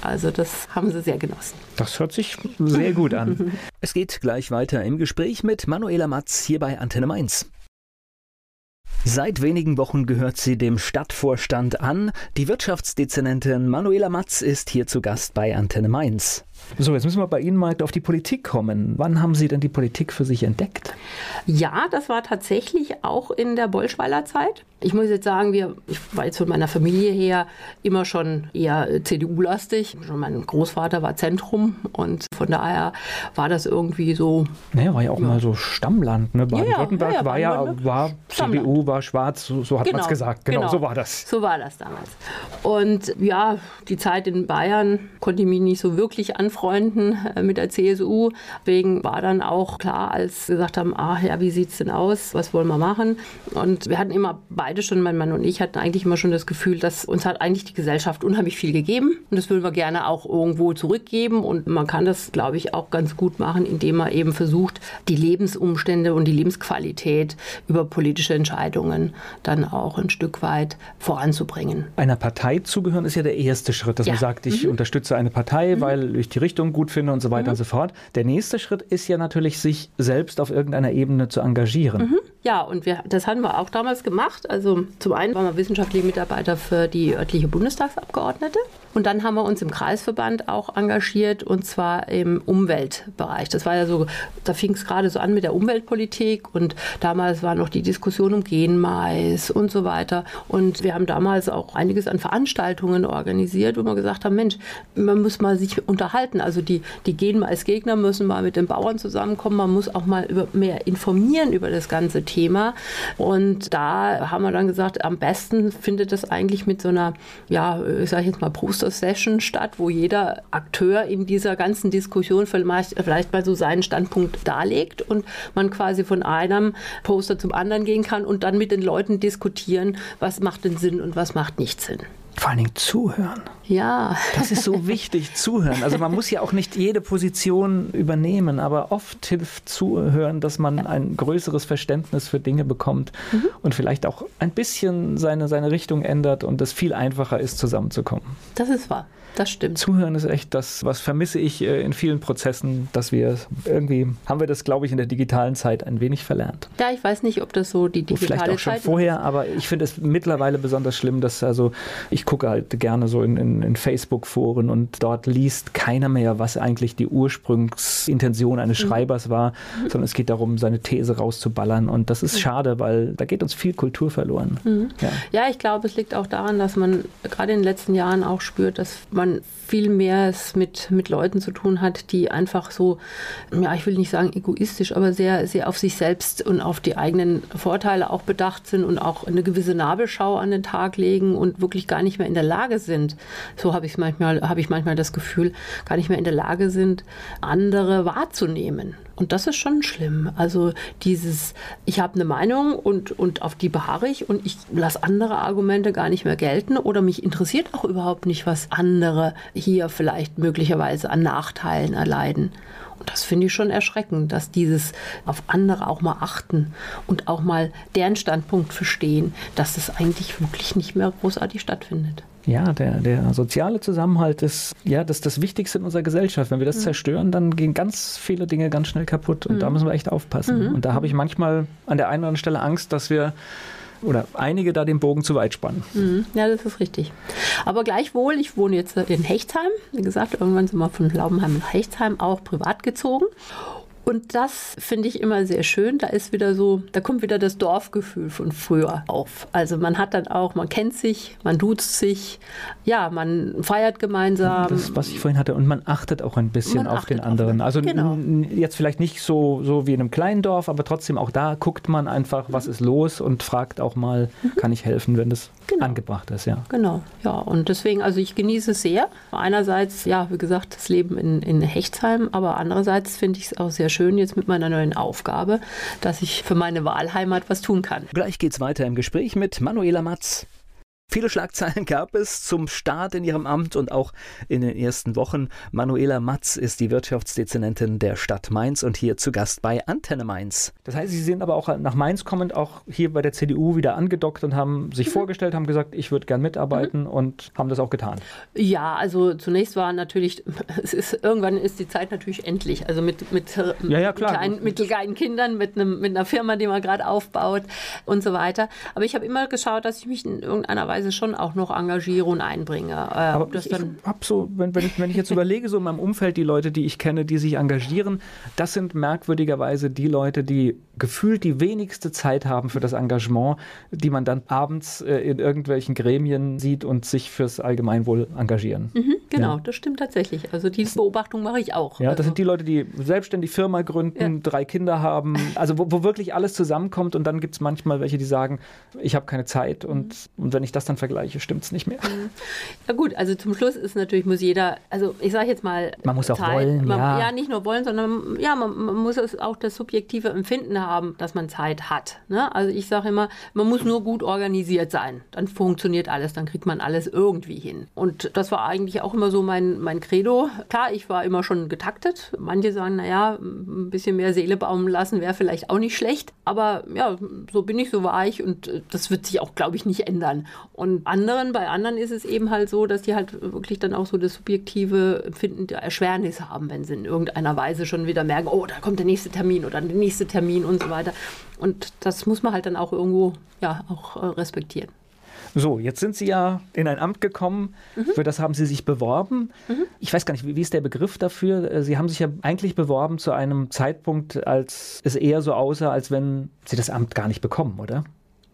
Also das haben sie sehr genossen. Das hört sich sehr gut an. es geht gleich weiter im Gespräch mit Manuela Matz hier bei Antenne Mainz. Seit wenigen Wochen gehört sie dem Stadtvorstand an. Die Wirtschaftsdezernentin Manuela Matz ist hier zu Gast bei Antenne Mainz. So, jetzt müssen wir bei Ihnen mal auf die Politik kommen. Wann haben Sie denn die Politik für sich entdeckt? Ja, das war tatsächlich auch in der Bolschweiler Zeit. Ich muss jetzt sagen, wir, ich war jetzt von meiner Familie her immer schon eher CDU-lastig. Mein Großvater war Zentrum und von daher war das irgendwie so. Naja, war ja auch ja. mal so Stammland. Ne? Baden-Württemberg ja, ja, war ja war CDU, war schwarz, so, so hat genau, man es gesagt. Genau, genau, so war das. So war das damals. Und ja, die Zeit in Bayern konnte ich mich nicht so wirklich anfangen Freunden äh, mit der CSU. Deswegen war dann auch klar, als wir gesagt haben, ah ja, wie sieht es denn aus? Was wollen wir machen? Und wir hatten immer beide schon, mein Mann und ich, hatten eigentlich immer schon das Gefühl, dass uns hat eigentlich die Gesellschaft unheimlich viel gegeben. Und das würden wir gerne auch irgendwo zurückgeben. Und man kann das, glaube ich, auch ganz gut machen, indem man eben versucht, die Lebensumstände und die Lebensqualität über politische Entscheidungen dann auch ein Stück weit voranzubringen. Einer Partei zugehören ist ja der erste Schritt, dass ja. man sagt, ich mhm. unterstütze eine Partei, mhm. weil ich die Richtung gut finde und so weiter mhm. und so fort. Der nächste Schritt ist ja natürlich, sich selbst auf irgendeiner Ebene zu engagieren. Mhm. Ja, und wir, das haben wir auch damals gemacht. Also zum einen waren wir wissenschaftliche Mitarbeiter für die örtliche Bundestagsabgeordnete. Und dann haben wir uns im Kreisverband auch engagiert und zwar im Umweltbereich. Das war ja so, da fing es gerade so an mit der Umweltpolitik und damals war noch die Diskussion um Genmais und so weiter. Und wir haben damals auch einiges an Veranstaltungen organisiert, wo wir gesagt haben, Mensch, man muss mal sich unterhalten. Also die, die Genmais-Gegner müssen mal mit den Bauern zusammenkommen. Man muss auch mal über, mehr informieren über das ganze Thema. Und da haben wir dann gesagt, am besten findet das eigentlich mit so einer, ja, ich sage jetzt mal Poster-Session statt, wo jeder Akteur in dieser ganzen Diskussion vielleicht, vielleicht mal so seinen Standpunkt darlegt und man quasi von einem Poster zum anderen gehen kann und dann mit den Leuten diskutieren, was macht denn Sinn und was macht nicht Sinn. Vor allen Dingen zuhören. Ja. Das ist so wichtig, zuhören. Also man muss ja auch nicht jede Position übernehmen, aber oft hilft zuhören, dass man ein größeres Verständnis für Dinge bekommt mhm. und vielleicht auch ein bisschen seine, seine Richtung ändert und es viel einfacher ist, zusammenzukommen. Das ist wahr. Das stimmt. Zuhören ist echt das, was vermisse ich äh, in vielen Prozessen, dass wir irgendwie, haben wir das, glaube ich, in der digitalen Zeit ein wenig verlernt. Ja, ich weiß nicht, ob das so die digitale Vielleicht auch schon Zeit vorher, aber ich finde es mittlerweile besonders schlimm, dass also ich gucke halt gerne so in, in, in Facebook-Foren und dort liest keiner mehr, was eigentlich die Ursprungsintention eines mhm. Schreibers war, mhm. sondern es geht darum, seine These rauszuballern und das ist mhm. schade, weil da geht uns viel Kultur verloren. Mhm. Ja. ja, ich glaube, es liegt auch daran, dass man gerade in den letzten Jahren auch spürt, dass man man viel mehr es mit, mit Leuten zu tun hat, die einfach so, ja, ich will nicht sagen egoistisch, aber sehr, sehr auf sich selbst und auf die eigenen Vorteile auch bedacht sind und auch eine gewisse Nabelschau an den Tag legen und wirklich gar nicht mehr in der Lage sind. So habe ich manchmal, habe ich manchmal das Gefühl, gar nicht mehr in der Lage sind, andere wahrzunehmen. Und das ist schon schlimm. Also dieses, ich habe eine Meinung und, und auf die beharre ich und ich lasse andere Argumente gar nicht mehr gelten oder mich interessiert auch überhaupt nicht, was andere hier vielleicht möglicherweise an Nachteilen erleiden. Und das finde ich schon erschreckend, dass dieses auf andere auch mal achten und auch mal deren Standpunkt verstehen, dass das eigentlich wirklich nicht mehr großartig stattfindet. Ja, der, der soziale Zusammenhalt ist ja das, das Wichtigste in unserer Gesellschaft. Wenn wir das mhm. zerstören, dann gehen ganz viele Dinge ganz schnell kaputt. Und mhm. da müssen wir echt aufpassen. Mhm. Und da habe ich manchmal an der einen oder anderen Stelle Angst, dass wir oder einige da den Bogen zu weit spannen. Mhm. Ja, das ist richtig. Aber gleichwohl, ich wohne jetzt in Hechtsheim. Wie gesagt, irgendwann sind wir von Laubenheim nach Hechtsheim auch privat gezogen. Und das finde ich immer sehr schön. Da ist wieder so, da kommt wieder das Dorfgefühl von früher auf. Also man hat dann auch, man kennt sich, man duzt sich, ja, man feiert gemeinsam. Das, was ich vorhin hatte, und man achtet auch ein bisschen auf den anderen. Auf, also genau. jetzt vielleicht nicht so, so wie in einem kleinen Dorf, aber trotzdem auch da guckt man einfach, was ist los und fragt auch mal, mhm. kann ich helfen, wenn das genau. angebracht ist, ja. Genau, ja. Und deswegen, also ich genieße es sehr. Einerseits, ja, wie gesagt, das Leben in, in Hechtsheim, aber andererseits finde ich es auch sehr schön jetzt mit meiner neuen Aufgabe, dass ich für meine Wahlheimat was tun kann. Gleich geht's weiter im Gespräch mit Manuela Matz. Viele Schlagzeilen gab es zum Start in ihrem Amt und auch in den ersten Wochen. Manuela Matz ist die Wirtschaftsdezernentin der Stadt Mainz und hier zu Gast bei Antenne Mainz. Das heißt, Sie sind aber auch nach Mainz kommend auch hier bei der CDU wieder angedockt und haben sich mhm. vorgestellt, haben gesagt, ich würde gern mitarbeiten mhm. und haben das auch getan. Ja, also zunächst war natürlich, es ist, irgendwann ist die Zeit natürlich endlich. Also mit, mit, ja, ja, klar. Kleinen, mit kleinen Kindern, mit, einem, mit einer Firma, die man gerade aufbaut und so weiter. Aber ich habe immer geschaut, dass ich mich in irgendeiner Weise Weise schon auch noch engagiere und einbringe. Äh, Aber das ich, dann ich so, wenn, wenn, ich, wenn ich jetzt überlege, so in meinem Umfeld, die Leute, die ich kenne, die sich engagieren, das sind merkwürdigerweise die Leute, die gefühlt die wenigste Zeit haben für das Engagement, die man dann abends äh, in irgendwelchen Gremien sieht und sich fürs Allgemeinwohl engagieren. Mhm, genau, ja. das stimmt tatsächlich. Also diese Beobachtung mache ich auch. Ja, also. das sind die Leute, die selbstständig Firma gründen, ja. drei Kinder haben, also wo, wo wirklich alles zusammenkommt und dann gibt es manchmal welche, die sagen, ich habe keine Zeit und, mhm. und wenn ich das dann vergleiche, stimmt es nicht mehr. Mhm. Ja gut, also zum Schluss ist natürlich, muss jeder, also ich sage jetzt mal... Man muss auch Zeit, wollen, man, ja. ja. nicht nur wollen, sondern ja, man, man muss auch das subjektive Empfinden haben, dass man Zeit hat. Ne? Also ich sage immer, man muss nur gut organisiert sein. Dann funktioniert alles, dann kriegt man alles irgendwie hin. Und das war eigentlich auch immer immer so mein, mein Credo. Klar, ich war immer schon getaktet. Manche sagen, naja, ein bisschen mehr Seele baumen lassen wäre vielleicht auch nicht schlecht. Aber ja, so bin ich, so war ich und äh, das wird sich auch, glaube ich, nicht ändern. Und anderen, bei anderen ist es eben halt so, dass die halt wirklich dann auch so das subjektive Empfinden der Erschwernis haben, wenn sie in irgendeiner Weise schon wieder merken, oh, da kommt der nächste Termin oder der nächste Termin und so weiter. Und das muss man halt dann auch irgendwo ja auch äh, respektieren. So, jetzt sind Sie ja in ein Amt gekommen, mhm. für das haben Sie sich beworben. Mhm. Ich weiß gar nicht, wie, wie ist der Begriff dafür? Äh, Sie haben sich ja eigentlich beworben zu einem Zeitpunkt, als es eher so aussah, als wenn Sie das Amt gar nicht bekommen, oder?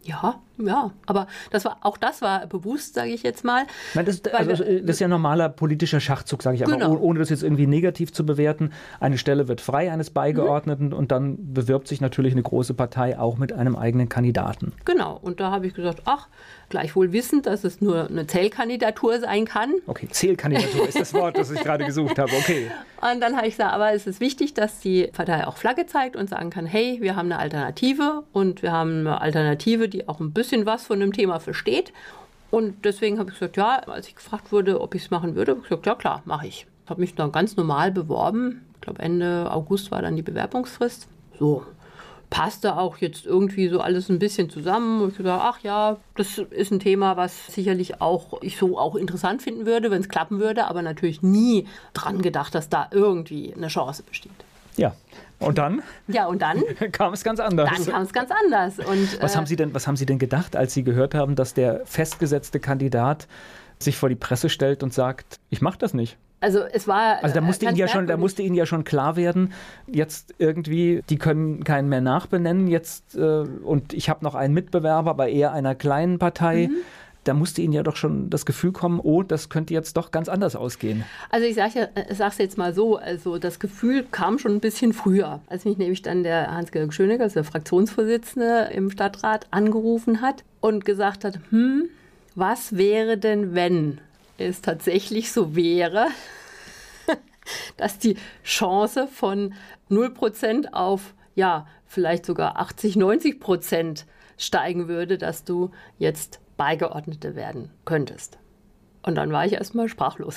Ja, ja, aber das war auch das war bewusst, sage ich jetzt mal. Nein, das, also, das, ist ja ein normaler politischer Schachzug, sage ich genau. aber, ohne das jetzt irgendwie negativ zu bewerten. Eine Stelle wird frei eines Beigeordneten mhm. und dann bewirbt sich natürlich eine große Partei auch mit einem eigenen Kandidaten. Genau, und da habe ich gesagt, ach, gleichwohl wissend, dass es nur eine Zählkandidatur sein kann. Okay, Zählkandidatur ist das Wort, das ich gerade gesucht habe. Okay. Und dann habe ich gesagt, aber es ist wichtig, dass die Partei auch Flagge zeigt und sagen kann, hey, wir haben eine Alternative und wir haben eine Alternative, die auch ein bisschen was von dem Thema versteht. Und deswegen habe ich gesagt, ja, als ich gefragt wurde, ob ich es machen würde, habe ich gesagt, ja klar, mache ich. Ich habe mich dann ganz normal beworben. Ich glaube, Ende August war dann die Bewerbungsfrist. So, passte auch jetzt irgendwie so alles ein bisschen zusammen. Und ich gesagt, ach ja, das ist ein Thema, was sicherlich auch ich so auch interessant finden würde, wenn es klappen würde, aber natürlich nie dran gedacht, dass da irgendwie eine Chance besteht. Ja. Und dann? Ja, und dann kam es ganz anders. Dann kam es ganz anders. Und, was, äh, haben Sie denn, was haben Sie denn gedacht, als Sie gehört haben, dass der festgesetzte Kandidat sich vor die Presse stellt und sagt, ich mache das nicht? Also es war. Also da musste, Ihnen ja schon, da musste Ihnen ja schon klar werden, jetzt irgendwie, die können keinen mehr nachbenennen jetzt äh, und ich habe noch einen Mitbewerber bei eher einer kleinen Partei. Mhm. Da musste Ihnen ja doch schon das Gefühl kommen, oh, das könnte jetzt doch ganz anders ausgehen. Also ich sage es äh, jetzt mal so, also das Gefühl kam schon ein bisschen früher, als mich nämlich dann der Hans-Georg Schönecker, also der Fraktionsvorsitzende im Stadtrat, angerufen hat und gesagt hat, hm, was wäre denn, wenn es tatsächlich so wäre, dass die Chance von 0% auf, ja, vielleicht sogar 80, 90 Prozent steigen würde, dass du jetzt Beigeordnete werden könntest. Und dann war ich erstmal sprachlos.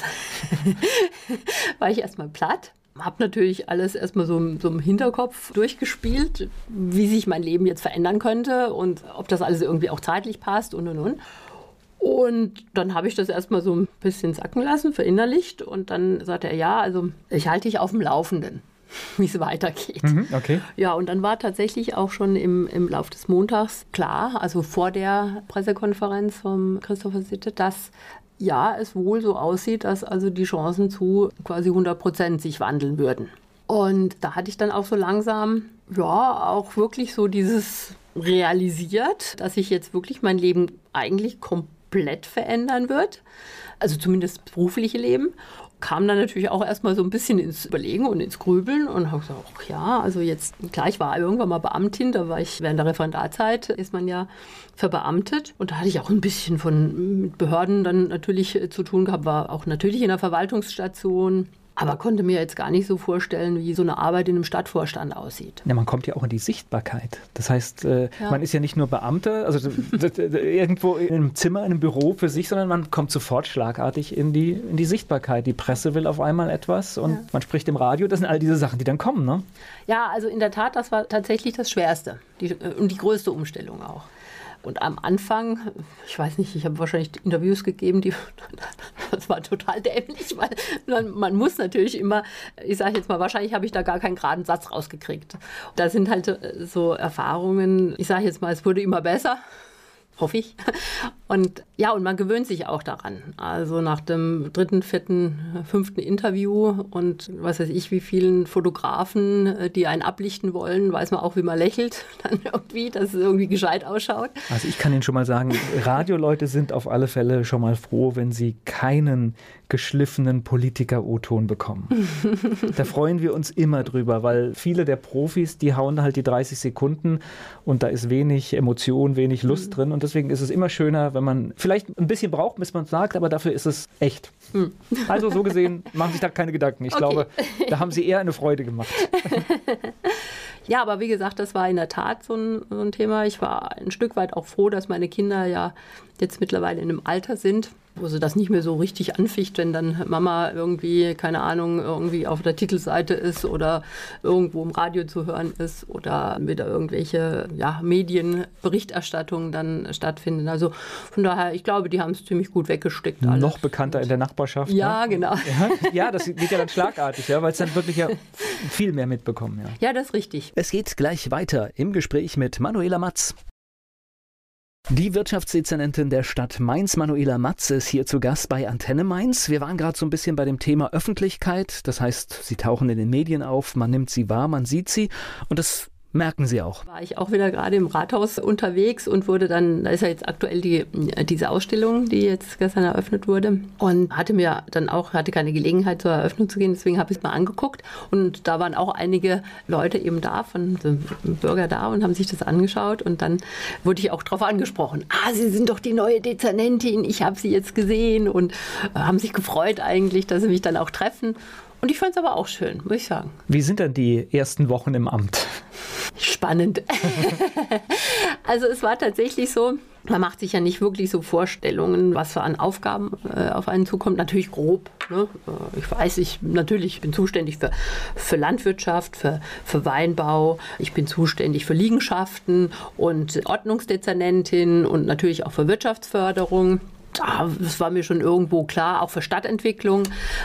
war ich erstmal platt. Habe natürlich alles erstmal so, so im Hinterkopf durchgespielt, wie sich mein Leben jetzt verändern könnte und ob das alles irgendwie auch zeitlich passt und und und. Und dann habe ich das erstmal so ein bisschen sacken lassen, verinnerlicht. Und dann sagte er, ja, also ich halte dich auf dem Laufenden, wie es weitergeht. Mhm, okay. Ja, und dann war tatsächlich auch schon im, im Lauf des Montags klar, also vor der Pressekonferenz vom Christopher Sitte, dass ja, es wohl so aussieht, dass also die Chancen zu quasi 100 Prozent sich wandeln würden. Und da hatte ich dann auch so langsam, ja, auch wirklich so dieses realisiert, dass ich jetzt wirklich mein Leben eigentlich komplett komplett verändern wird. Also zumindest das berufliche Leben kam dann natürlich auch erstmal so ein bisschen ins Überlegen und ins Grübeln und habe gesagt, ach ja, also jetzt, klar, ich war irgendwann mal Beamtin, da war ich während der Referendarzeit, ist man ja verbeamtet und da hatte ich auch ein bisschen von mit Behörden dann natürlich zu tun gehabt, war auch natürlich in der Verwaltungsstation, aber konnte mir jetzt gar nicht so vorstellen, wie so eine Arbeit in einem Stadtvorstand aussieht. Ja, man kommt ja auch in die Sichtbarkeit. Das heißt, äh, ja. man ist ja nicht nur Beamter, also irgendwo in einem Zimmer, in einem Büro für sich, sondern man kommt sofort schlagartig in die, in die Sichtbarkeit. Die Presse will auf einmal etwas und ja. man spricht im Radio. Das sind all diese Sachen, die dann kommen, ne? Ja, also in der Tat, das war tatsächlich das Schwerste die, äh, und die größte Umstellung auch. Und am Anfang, ich weiß nicht, ich habe wahrscheinlich Interviews gegeben, die das war total dämlich, weil man, man muss natürlich immer, ich sage jetzt mal, wahrscheinlich habe ich da gar keinen geraden Satz rausgekriegt. Da sind halt äh, so Erfahrungen, ich sage jetzt mal, es wurde immer besser hoffe ich. Und ja, und man gewöhnt sich auch daran. Also nach dem dritten, vierten, fünften Interview und was weiß ich, wie vielen Fotografen, äh, die einen ablichten wollen, weiß man auch, wie man lächelt, dann irgendwie, dass es irgendwie gescheit ausschaut. Also ich kann Ihnen schon mal sagen, Radioleute sind auf alle Fälle schon mal froh, wenn sie keinen geschliffenen Politiker-O-Ton bekommen. da freuen wir uns immer drüber, weil viele der Profis, die hauen halt die 30 Sekunden und da ist wenig Emotion, wenig Lust mhm. drin und deswegen ist es immer schöner, wenn man vielleicht ein bisschen braucht, bis man es sagt, aber dafür ist es echt. Mhm. Also so gesehen, machen sich da keine Gedanken. Ich okay. glaube, da haben Sie eher eine Freude gemacht. Ja, aber wie gesagt, das war in der Tat so ein, so ein, Thema. Ich war ein Stück weit auch froh, dass meine Kinder ja jetzt mittlerweile in einem Alter sind, wo sie das nicht mehr so richtig anficht, wenn dann Mama irgendwie, keine Ahnung, irgendwie auf der Titelseite ist oder irgendwo im Radio zu hören ist oder wieder irgendwelche ja, Medienberichterstattungen dann stattfinden. Also von daher, ich glaube, die haben es ziemlich gut weggesteckt. Alles. Noch bekannter in der Nachbarschaft. Ja, ne? genau. Ja, ja, das geht ja dann schlagartig, ja, weil es dann wirklich ja viel mehr mitbekommen. Ja. ja, das ist richtig. Es geht gleich weiter im Gespräch mit Manuela Matz. Die Wirtschaftsdezernentin der Stadt Mainz, Manuela Matz, ist hier zu Gast bei Antenne Mainz. Wir waren gerade so ein bisschen bei dem Thema Öffentlichkeit. Das heißt, sie tauchen in den Medien auf, man nimmt sie wahr, man sieht sie. Und das merken Sie auch. War ich auch wieder gerade im Rathaus unterwegs und wurde dann, da ist ja jetzt aktuell die, diese Ausstellung, die jetzt gestern eröffnet wurde und hatte mir dann auch, hatte keine Gelegenheit zur Eröffnung zu gehen, deswegen habe ich es mal angeguckt und da waren auch einige Leute eben da, von Bürger da und haben sich das angeschaut und dann wurde ich auch darauf angesprochen, ah, Sie sind doch die neue Dezernentin, ich habe Sie jetzt gesehen und äh, haben sich gefreut eigentlich, dass Sie mich dann auch treffen und ich fand es aber auch schön, muss ich sagen. Wie sind denn die ersten Wochen im Amt? Spannend. also es war tatsächlich so, man macht sich ja nicht wirklich so Vorstellungen, was für an Aufgaben äh, auf einen zukommt. Natürlich grob. Ne? Äh, ich weiß, ich natürlich bin zuständig für, für Landwirtschaft, für, für Weinbau. Ich bin zuständig für Liegenschaften und Ordnungsdezernentin und natürlich auch für Wirtschaftsförderung das war mir schon irgendwo klar, auch für Stadtentwicklung.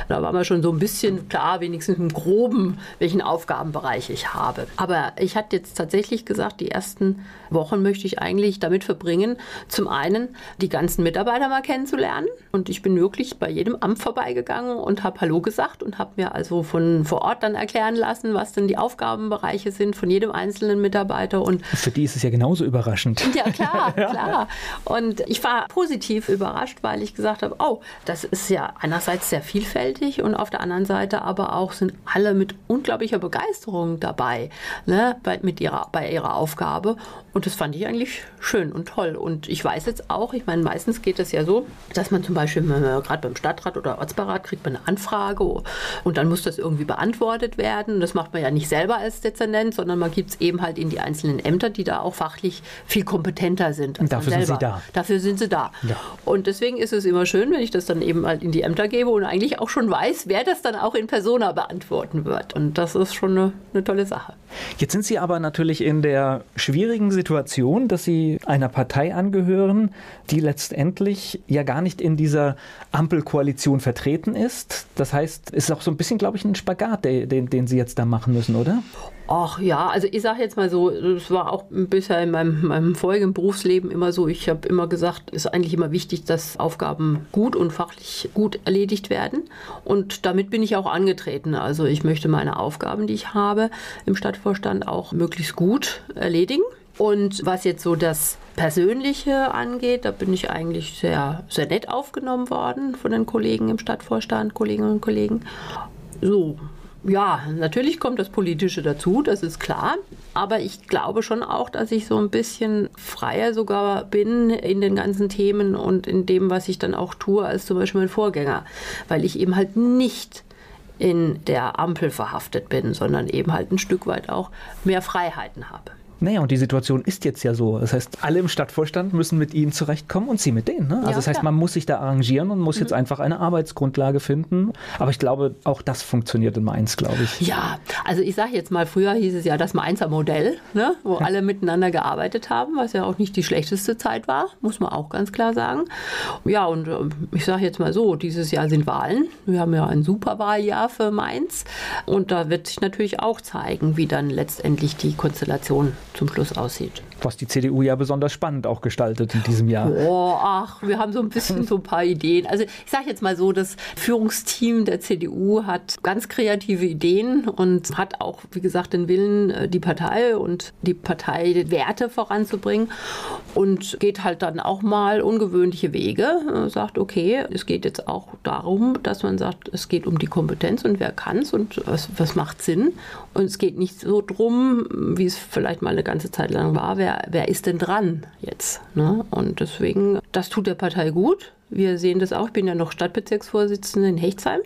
Da war mir schon so ein bisschen klar, wenigstens im Groben, welchen Aufgabenbereich ich habe. Aber ich hatte jetzt tatsächlich gesagt, die ersten Wochen möchte ich eigentlich damit verbringen, zum einen die ganzen Mitarbeiter mal kennenzulernen. Und ich bin wirklich bei jedem Amt vorbeigegangen und habe Hallo gesagt und habe mir also von vor Ort dann erklären lassen, was denn die Aufgabenbereiche sind von jedem einzelnen Mitarbeiter. Und Für die ist es ja genauso überraschend. Ja, klar, klar. Und ich war positiv überrascht überrascht, weil ich gesagt habe, oh, das ist ja einerseits sehr vielfältig und auf der anderen Seite aber auch sind alle mit unglaublicher Begeisterung dabei, ne, bei, mit ihrer, bei ihrer Aufgabe. Und das fand ich eigentlich schön und toll. Und ich weiß jetzt auch, ich meine, meistens geht es ja so, dass man zum Beispiel gerade beim Stadtrat oder Ortsbeirat kriegt man eine Anfrage und dann muss das irgendwie beantwortet werden. Das macht man ja nicht selber als Dezernent, sondern man gibt es eben halt in die einzelnen Ämter, die da auch fachlich viel kompetenter sind. Und dafür sind sie da. Dafür sind sie da. Ja. Und deswegen ist es immer schön, wenn ich das dann eben halt in die Ämter gebe und eigentlich auch schon weiß, wer das dann auch in Persona beantworten wird. Und das ist schon eine, eine tolle Sache. Jetzt sind Sie aber natürlich in der schwierigen Situation, dass Sie einer Partei angehören, die letztendlich ja gar nicht in dieser Ampelkoalition vertreten ist. Das heißt, es ist auch so ein bisschen, glaube ich, ein Spagat, den, den Sie jetzt da machen müssen, oder? Ach ja, also ich sage jetzt mal so, es war auch bisher in meinem, meinem vorigen Berufsleben immer so, ich habe immer gesagt, es ist eigentlich immer wichtig, dass Aufgaben gut und fachlich gut erledigt werden. Und damit bin ich auch angetreten. Also ich möchte meine Aufgaben, die ich habe im Stadtvorstand, auch möglichst gut erledigen. Und was jetzt so das Persönliche angeht, da bin ich eigentlich sehr, sehr nett aufgenommen worden von den Kollegen im Stadtvorstand, Kolleginnen und Kollegen. So, ja, natürlich kommt das Politische dazu, das ist klar. Aber ich glaube schon auch, dass ich so ein bisschen freier sogar bin in den ganzen Themen und in dem, was ich dann auch tue, als zum Beispiel mein Vorgänger. Weil ich eben halt nicht in der Ampel verhaftet bin, sondern eben halt ein Stück weit auch mehr Freiheiten habe. Naja, und die Situation ist jetzt ja so. Das heißt, alle im Stadtvorstand müssen mit ihnen zurechtkommen und sie mit denen. Ne? Also ja, das heißt, klar. man muss sich da arrangieren und muss mhm. jetzt einfach eine Arbeitsgrundlage finden. Aber ich glaube, auch das funktioniert in Mainz, glaube ich. Ja, also ich sage jetzt mal, früher hieß es ja das Mainzer Modell, ne? wo ja. alle miteinander gearbeitet haben, was ja auch nicht die schlechteste Zeit war, muss man auch ganz klar sagen. Ja, und ähm, ich sage jetzt mal so, dieses Jahr sind Wahlen. Wir haben ja ein Superwahljahr für Mainz. Und da wird sich natürlich auch zeigen, wie dann letztendlich die Konstellation zum Schluss aussieht. Was die CDU ja besonders spannend auch gestaltet in diesem Jahr. Oh, ach, wir haben so ein bisschen so ein paar Ideen. Also ich sage jetzt mal so, das Führungsteam der CDU hat ganz kreative Ideen und hat auch, wie gesagt, den Willen, äh, die Partei und die Parteiwerte voranzubringen und geht halt dann auch mal ungewöhnliche Wege. Sagt, okay, es geht jetzt auch darum, dass man sagt, es geht um die Kompetenz und wer kann es und was, was macht Sinn. Und es geht nicht so drum, wie es vielleicht mal eine ganze Zeit lang war, wer, wer ist denn dran jetzt? Ne? Und deswegen, das tut der Partei gut. Wir sehen das auch. Ich bin ja noch Stadtbezirksvorsitzende in Hechtsheim.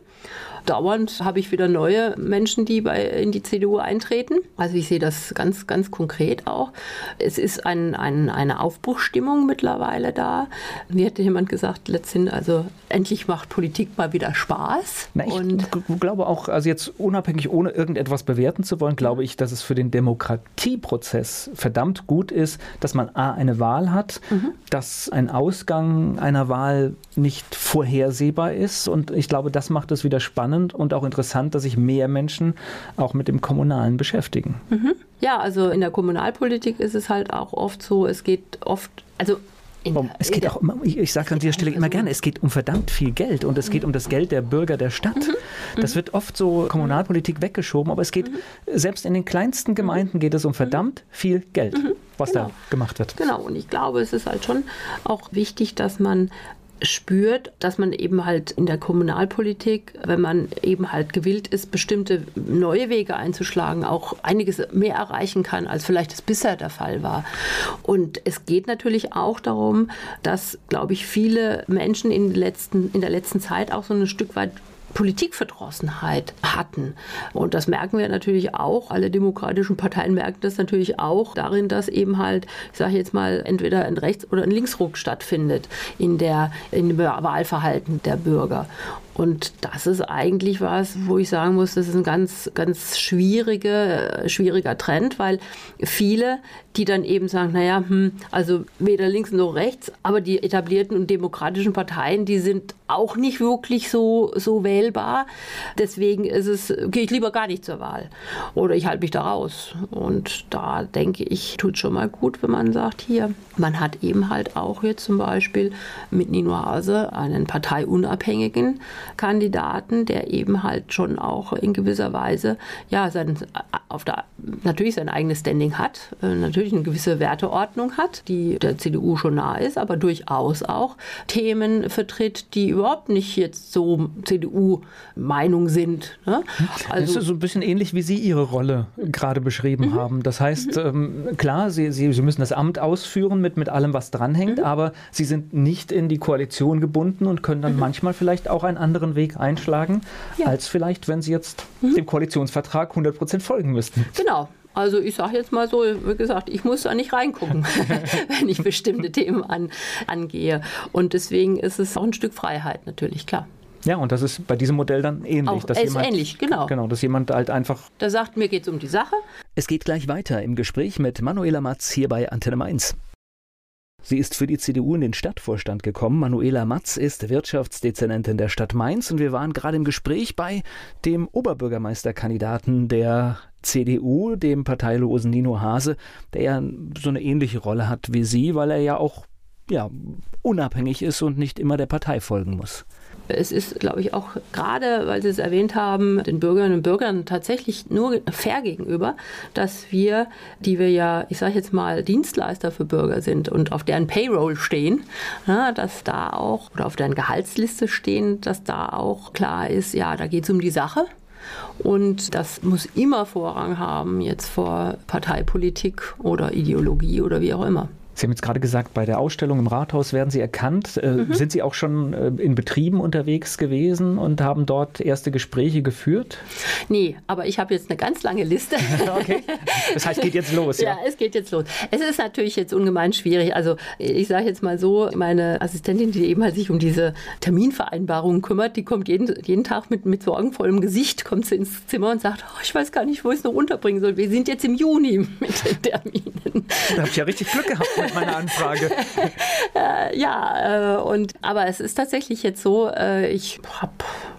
Dauernd habe ich wieder neue Menschen, die bei, in die CDU eintreten. Also ich sehe das ganz, ganz konkret auch. Es ist ein, ein, eine Aufbruchstimmung mittlerweile da. Mir hätte jemand gesagt, letztendlich, also endlich macht Politik mal wieder Spaß. Na, ich und glaube auch, also jetzt unabhängig, ohne irgendetwas bewerten zu wollen, glaube ich, dass es für den Demokratieprozess verdammt gut ist, dass man A, eine Wahl hat, mhm. dass ein Ausgang einer Wahl nicht vorhersehbar ist. Und ich glaube, das macht es wieder spannend und auch interessant, dass sich mehr Menschen auch mit dem Kommunalen beschäftigen. Mhm. Ja, also in der Kommunalpolitik ist es halt auch oft so, es geht oft, also in, es geht auch, ich, ich sage an dieser Stelle immer gerne, es geht um verdammt viel Geld und es geht um das Geld der Bürger der Stadt. Mhm. Das mhm. wird oft so Kommunalpolitik weggeschoben, aber es geht, mhm. selbst in den kleinsten Gemeinden geht es um verdammt viel Geld, was genau. da gemacht wird. Genau, und ich glaube, es ist halt schon auch wichtig, dass man spürt, dass man eben halt in der Kommunalpolitik, wenn man eben halt gewillt ist, bestimmte neue Wege einzuschlagen, auch einiges mehr erreichen kann, als vielleicht es bisher der Fall war. Und es geht natürlich auch darum, dass, glaube ich, viele Menschen in, letzten, in der letzten Zeit auch so ein Stück weit Politikverdrossenheit hatten. Und das merken wir natürlich auch. Alle demokratischen Parteien merken das natürlich auch darin, dass eben halt, ich sage jetzt mal, entweder ein Rechts- oder ein Linksruck stattfindet in, der, in dem Wahlverhalten der Bürger. Und das ist eigentlich was, wo ich sagen muss, das ist ein ganz, ganz schwierige, schwieriger Trend, weil viele, die dann eben sagen, naja, hm, also weder links noch rechts, aber die etablierten und demokratischen Parteien, die sind auch nicht wirklich so, so wählbar. Deswegen ist es, gehe ich lieber gar nicht zur Wahl. Oder ich halte mich da raus. Und da denke ich, tut schon mal gut, wenn man sagt, hier, man hat eben halt auch jetzt zum Beispiel mit Nino Hase einen parteiunabhängigen Kandidaten, der eben halt schon auch in gewisser Weise ja sein, auf der, natürlich sein eigenes Standing hat, äh, natürlich eine gewisse Werteordnung hat, die der CDU schon nahe ist, aber durchaus auch Themen vertritt, die überhaupt nicht jetzt so CDU-Meinung sind. Ne? Also, das ist so ein bisschen ähnlich, wie Sie Ihre Rolle gerade beschrieben mhm. haben. Das heißt, mhm. ähm, klar, Sie, Sie, Sie müssen das Amt ausführen mit, mit allem, was dranhängt, mhm. aber Sie sind nicht in die Koalition gebunden und können dann mhm. manchmal vielleicht auch einen anderen Weg einschlagen, ja. als vielleicht, wenn Sie jetzt mhm. dem Koalitionsvertrag 100 Prozent folgen müssten. Genau. Also ich sage jetzt mal so, wie gesagt, ich muss da nicht reingucken, wenn ich bestimmte Themen an, angehe. Und deswegen ist es auch ein Stück Freiheit natürlich, klar. Ja, und das ist bei diesem Modell dann ähnlich. Auch, dass ist jemand, ähnlich, genau. Genau, dass jemand halt einfach. Da sagt, mir geht es um die Sache. Es geht gleich weiter im Gespräch mit Manuela Matz hier bei Antenne Mainz. Sie ist für die CDU in den Stadtvorstand gekommen. Manuela Matz ist Wirtschaftsdezernentin der Stadt Mainz und wir waren gerade im Gespräch bei dem Oberbürgermeisterkandidaten der CDU, dem parteilosen Nino Hase, der ja so eine ähnliche Rolle hat wie Sie, weil er ja auch ja, unabhängig ist und nicht immer der Partei folgen muss. Es ist, glaube ich, auch gerade, weil Sie es erwähnt haben, den Bürgerinnen und Bürgern tatsächlich nur fair gegenüber, dass wir, die wir ja, ich sage jetzt mal, Dienstleister für Bürger sind und auf deren Payroll stehen, na, dass da auch, oder auf deren Gehaltsliste stehen, dass da auch klar ist, ja, da geht es um die Sache. Und das muss immer Vorrang haben, jetzt vor Parteipolitik oder Ideologie oder wie auch immer. Sie haben jetzt gerade gesagt, bei der Ausstellung im Rathaus werden Sie erkannt. Äh, mhm. Sind Sie auch schon äh, in Betrieben unterwegs gewesen und haben dort erste Gespräche geführt? Nee, aber ich habe jetzt eine ganz lange Liste. okay. Das heißt, es geht jetzt los, ja? Ja, es geht jetzt los. Es ist natürlich jetzt ungemein schwierig. Also ich sage jetzt mal so, meine Assistentin, die eben halt sich um diese Terminvereinbarungen kümmert, die kommt jeden, jeden Tag mit, mit sorgenvollem Gesicht, kommt sie ins Zimmer und sagt, oh, ich weiß gar nicht, wo ich es noch unterbringen soll. Wir sind jetzt im Juni mit den Terminen. Da habe ich ja richtig Glück gehabt mit meiner Anfrage. äh, ja, äh, und, aber es ist tatsächlich jetzt so, äh, ich habe,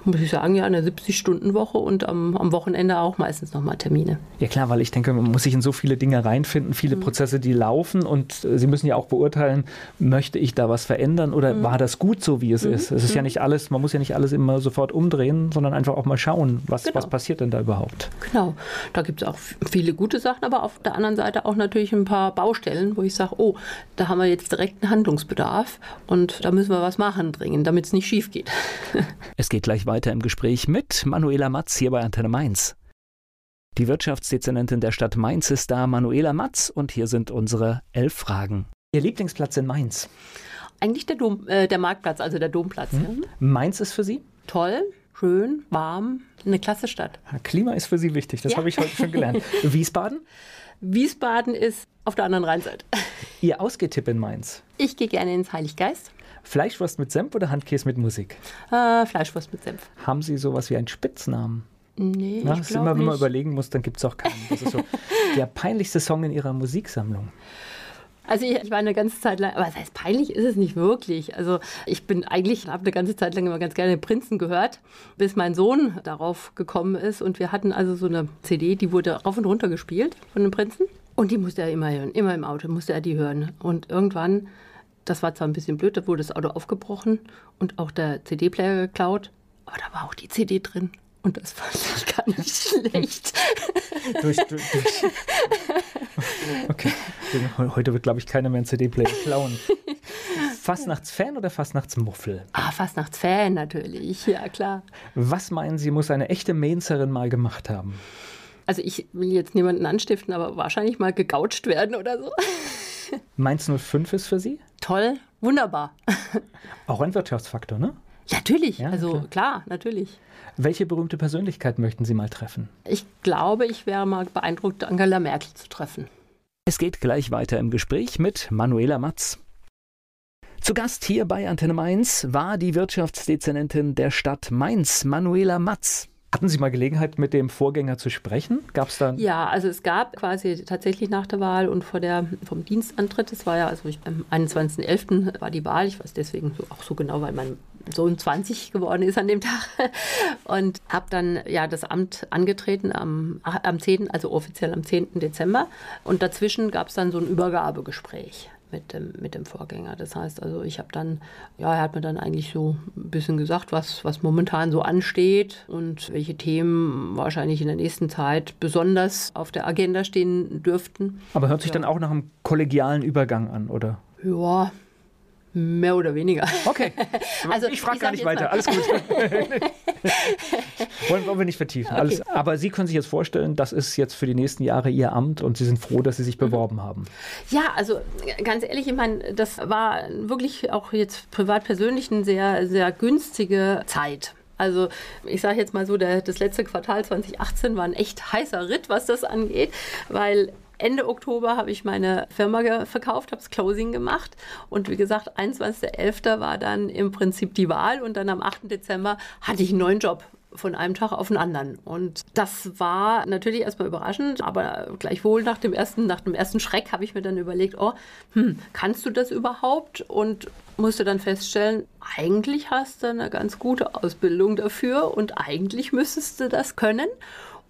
muss ich sagen, ja, eine 70-Stunden-Woche und am, am Wochenende auch meistens nochmal Termine. Ja klar, weil ich denke, man muss sich in so viele Dinge reinfinden, viele mhm. Prozesse, die laufen und äh, Sie müssen ja auch beurteilen, möchte ich da was verändern oder mhm. war das gut so, wie es mhm. ist? Es ist ja mhm. nicht alles, man muss ja nicht alles immer sofort umdrehen, sondern einfach auch mal schauen, was, genau. was passiert denn da überhaupt? Genau, da gibt es auch viele gute Sachen, aber auf der anderen Seite auch natürlich ein paar Baustellen, wo ich sage, oh, da haben wir jetzt direkt einen Handlungsbedarf und da müssen wir was machen dringend, damit es nicht schief geht. es geht gleich weiter im Gespräch mit Manuela Matz hier bei Antenne Mainz. Die Wirtschaftsdezernentin der Stadt Mainz ist da, Manuela Matz, und hier sind unsere elf Fragen. Ihr Lieblingsplatz in Mainz? Eigentlich der, Dom, äh, der Marktplatz, also der Domplatz. Hm. Ja. Mainz ist für Sie? Toll. schön, warm, eine klasse Stadt. Klima ist für Sie wichtig, das ja. habe ich heute schon gelernt. Wiesbaden? Wiesbaden ist auf der anderen Rheinseite. Ihr Ausgehtipp in Mainz? Ich gehe gerne ins Heiliggeist. Fleischwurst mit Senf oder Handkäse mit Musik? Äh, Fleischwurst mit Senf. Haben Sie sowas wie einen Spitznamen? Nee, Na, ich ist immer, wenn man überlegen muss, dann gibt es auch keinen. Das ist so der peinlichste Song in Ihrer Musiksammlung. Also ich, ich, war eine ganze Zeit lang, aber das heißt, peinlich ist es nicht wirklich. Also ich bin eigentlich, habe eine ganze Zeit lang immer ganz gerne Prinzen gehört, bis mein Sohn darauf gekommen ist. Und wir hatten also so eine CD, die wurde rauf und runter gespielt von dem Prinzen. Und die musste er immer hören, immer im Auto musste er die hören. Und irgendwann, das war zwar ein bisschen blöd, da wurde das Auto aufgebrochen und auch der CD-Player geklaut, aber da war auch die CD drin. Und das fand ich gar nicht schlecht. durch, durch, durch. Okay. Heute wird, glaube ich, keiner mehr einen CD-Player klauen. Fastnachtsfan oder Fastnachtsmuffel? Ah, Fastnachtsfan natürlich, ja klar. Was meinen Sie, muss eine echte Mainzerin mal gemacht haben? Also ich will jetzt niemanden anstiften, aber wahrscheinlich mal gegoucht werden oder so. Mainz 05 ist für Sie? Toll, wunderbar. Auch ein Wirtschaftsfaktor, ne? Natürlich, ja, also klar. klar, natürlich. Welche berühmte Persönlichkeit möchten Sie mal treffen? Ich glaube, ich wäre mal beeindruckt, Angela Merkel zu treffen. Es geht gleich weiter im Gespräch mit Manuela Matz. Zu Gast hier bei Antenne Mainz war die Wirtschaftsdezernentin der Stadt Mainz, Manuela Matz. Hatten Sie mal Gelegenheit, mit dem Vorgänger zu sprechen? Gab es da? Ja, also es gab quasi tatsächlich nach der Wahl und vor der, vom Dienstantritt, das war ja, also ich, am 21.11. war die Wahl, ich weiß deswegen so, auch so genau, weil mein Sohn 20 geworden ist an dem Tag und habe dann ja das Amt angetreten am, am 10., also offiziell am 10. Dezember und dazwischen gab es dann so ein Übergabegespräch mit dem, mit dem Vorgänger. Das heißt also, ich habe dann, ja, er hat mir dann eigentlich so ein bisschen gesagt, was, was momentan so ansteht und welche Themen wahrscheinlich in der nächsten Zeit besonders auf der Agenda stehen dürften. Aber hört sich ja. dann auch nach einem kollegialen Übergang an, oder? Ja, Mehr oder weniger. Okay. Also, ich frage gar nicht weiter. Mal. Alles gut. wollen, wollen, wir nicht vertiefen. Okay. Alles, aber Sie können sich jetzt vorstellen, das ist jetzt für die nächsten Jahre Ihr Amt und Sie sind froh, dass Sie sich mhm. beworben mhm. haben. Ja, also ganz ehrlich, ich meine, das war wirklich auch jetzt privat persönlich eine sehr, sehr günstige Zeit. Also ich sage jetzt mal so, der, das letzte Quartal 2018 war ein echt heißer Ritt, was das angeht, weil Ende Oktober habe ich meine Firma verkauft, habe das Closing gemacht und wie gesagt, 21.11. war dann im Prinzip die Wahl und dann am 8. Dezember hatte ich einen neuen Job von einem Tag auf den anderen. Und das war natürlich erstmal überraschend, aber gleichwohl nach dem ersten, nach dem ersten Schreck habe ich mir dann überlegt, oh, hm, kannst du das überhaupt? Und musste dann feststellen, eigentlich hast du eine ganz gute Ausbildung dafür und eigentlich müsstest du das können.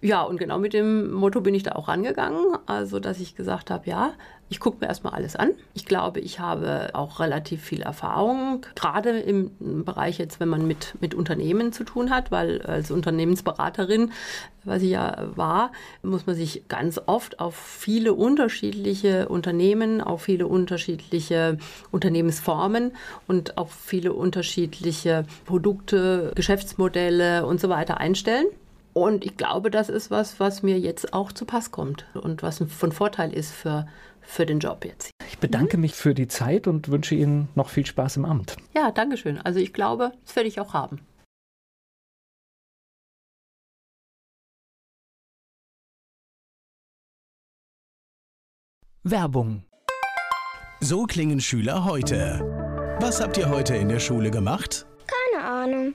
Ja, und genau mit dem Motto bin ich da auch rangegangen. Also, dass ich gesagt habe, ja, ich gucke mir erstmal alles an. Ich glaube, ich habe auch relativ viel Erfahrung, gerade im Bereich jetzt, wenn man mit, mit Unternehmen zu tun hat, weil als Unternehmensberaterin, was ich ja war, muss man sich ganz oft auf viele unterschiedliche Unternehmen, auf viele unterschiedliche Unternehmensformen und auf viele unterschiedliche Produkte, Geschäftsmodelle und so weiter einstellen. Und ich glaube, das ist was, was mir jetzt auch zu Pass kommt und was von Vorteil ist für, für den Job jetzt. Ich bedanke mhm. mich für die Zeit und wünsche Ihnen noch viel Spaß im Amt. Ja, danke schön. Also ich glaube, das werde ich auch haben. Werbung. So klingen Schüler heute. Was habt ihr heute in der Schule gemacht? Keine Ahnung.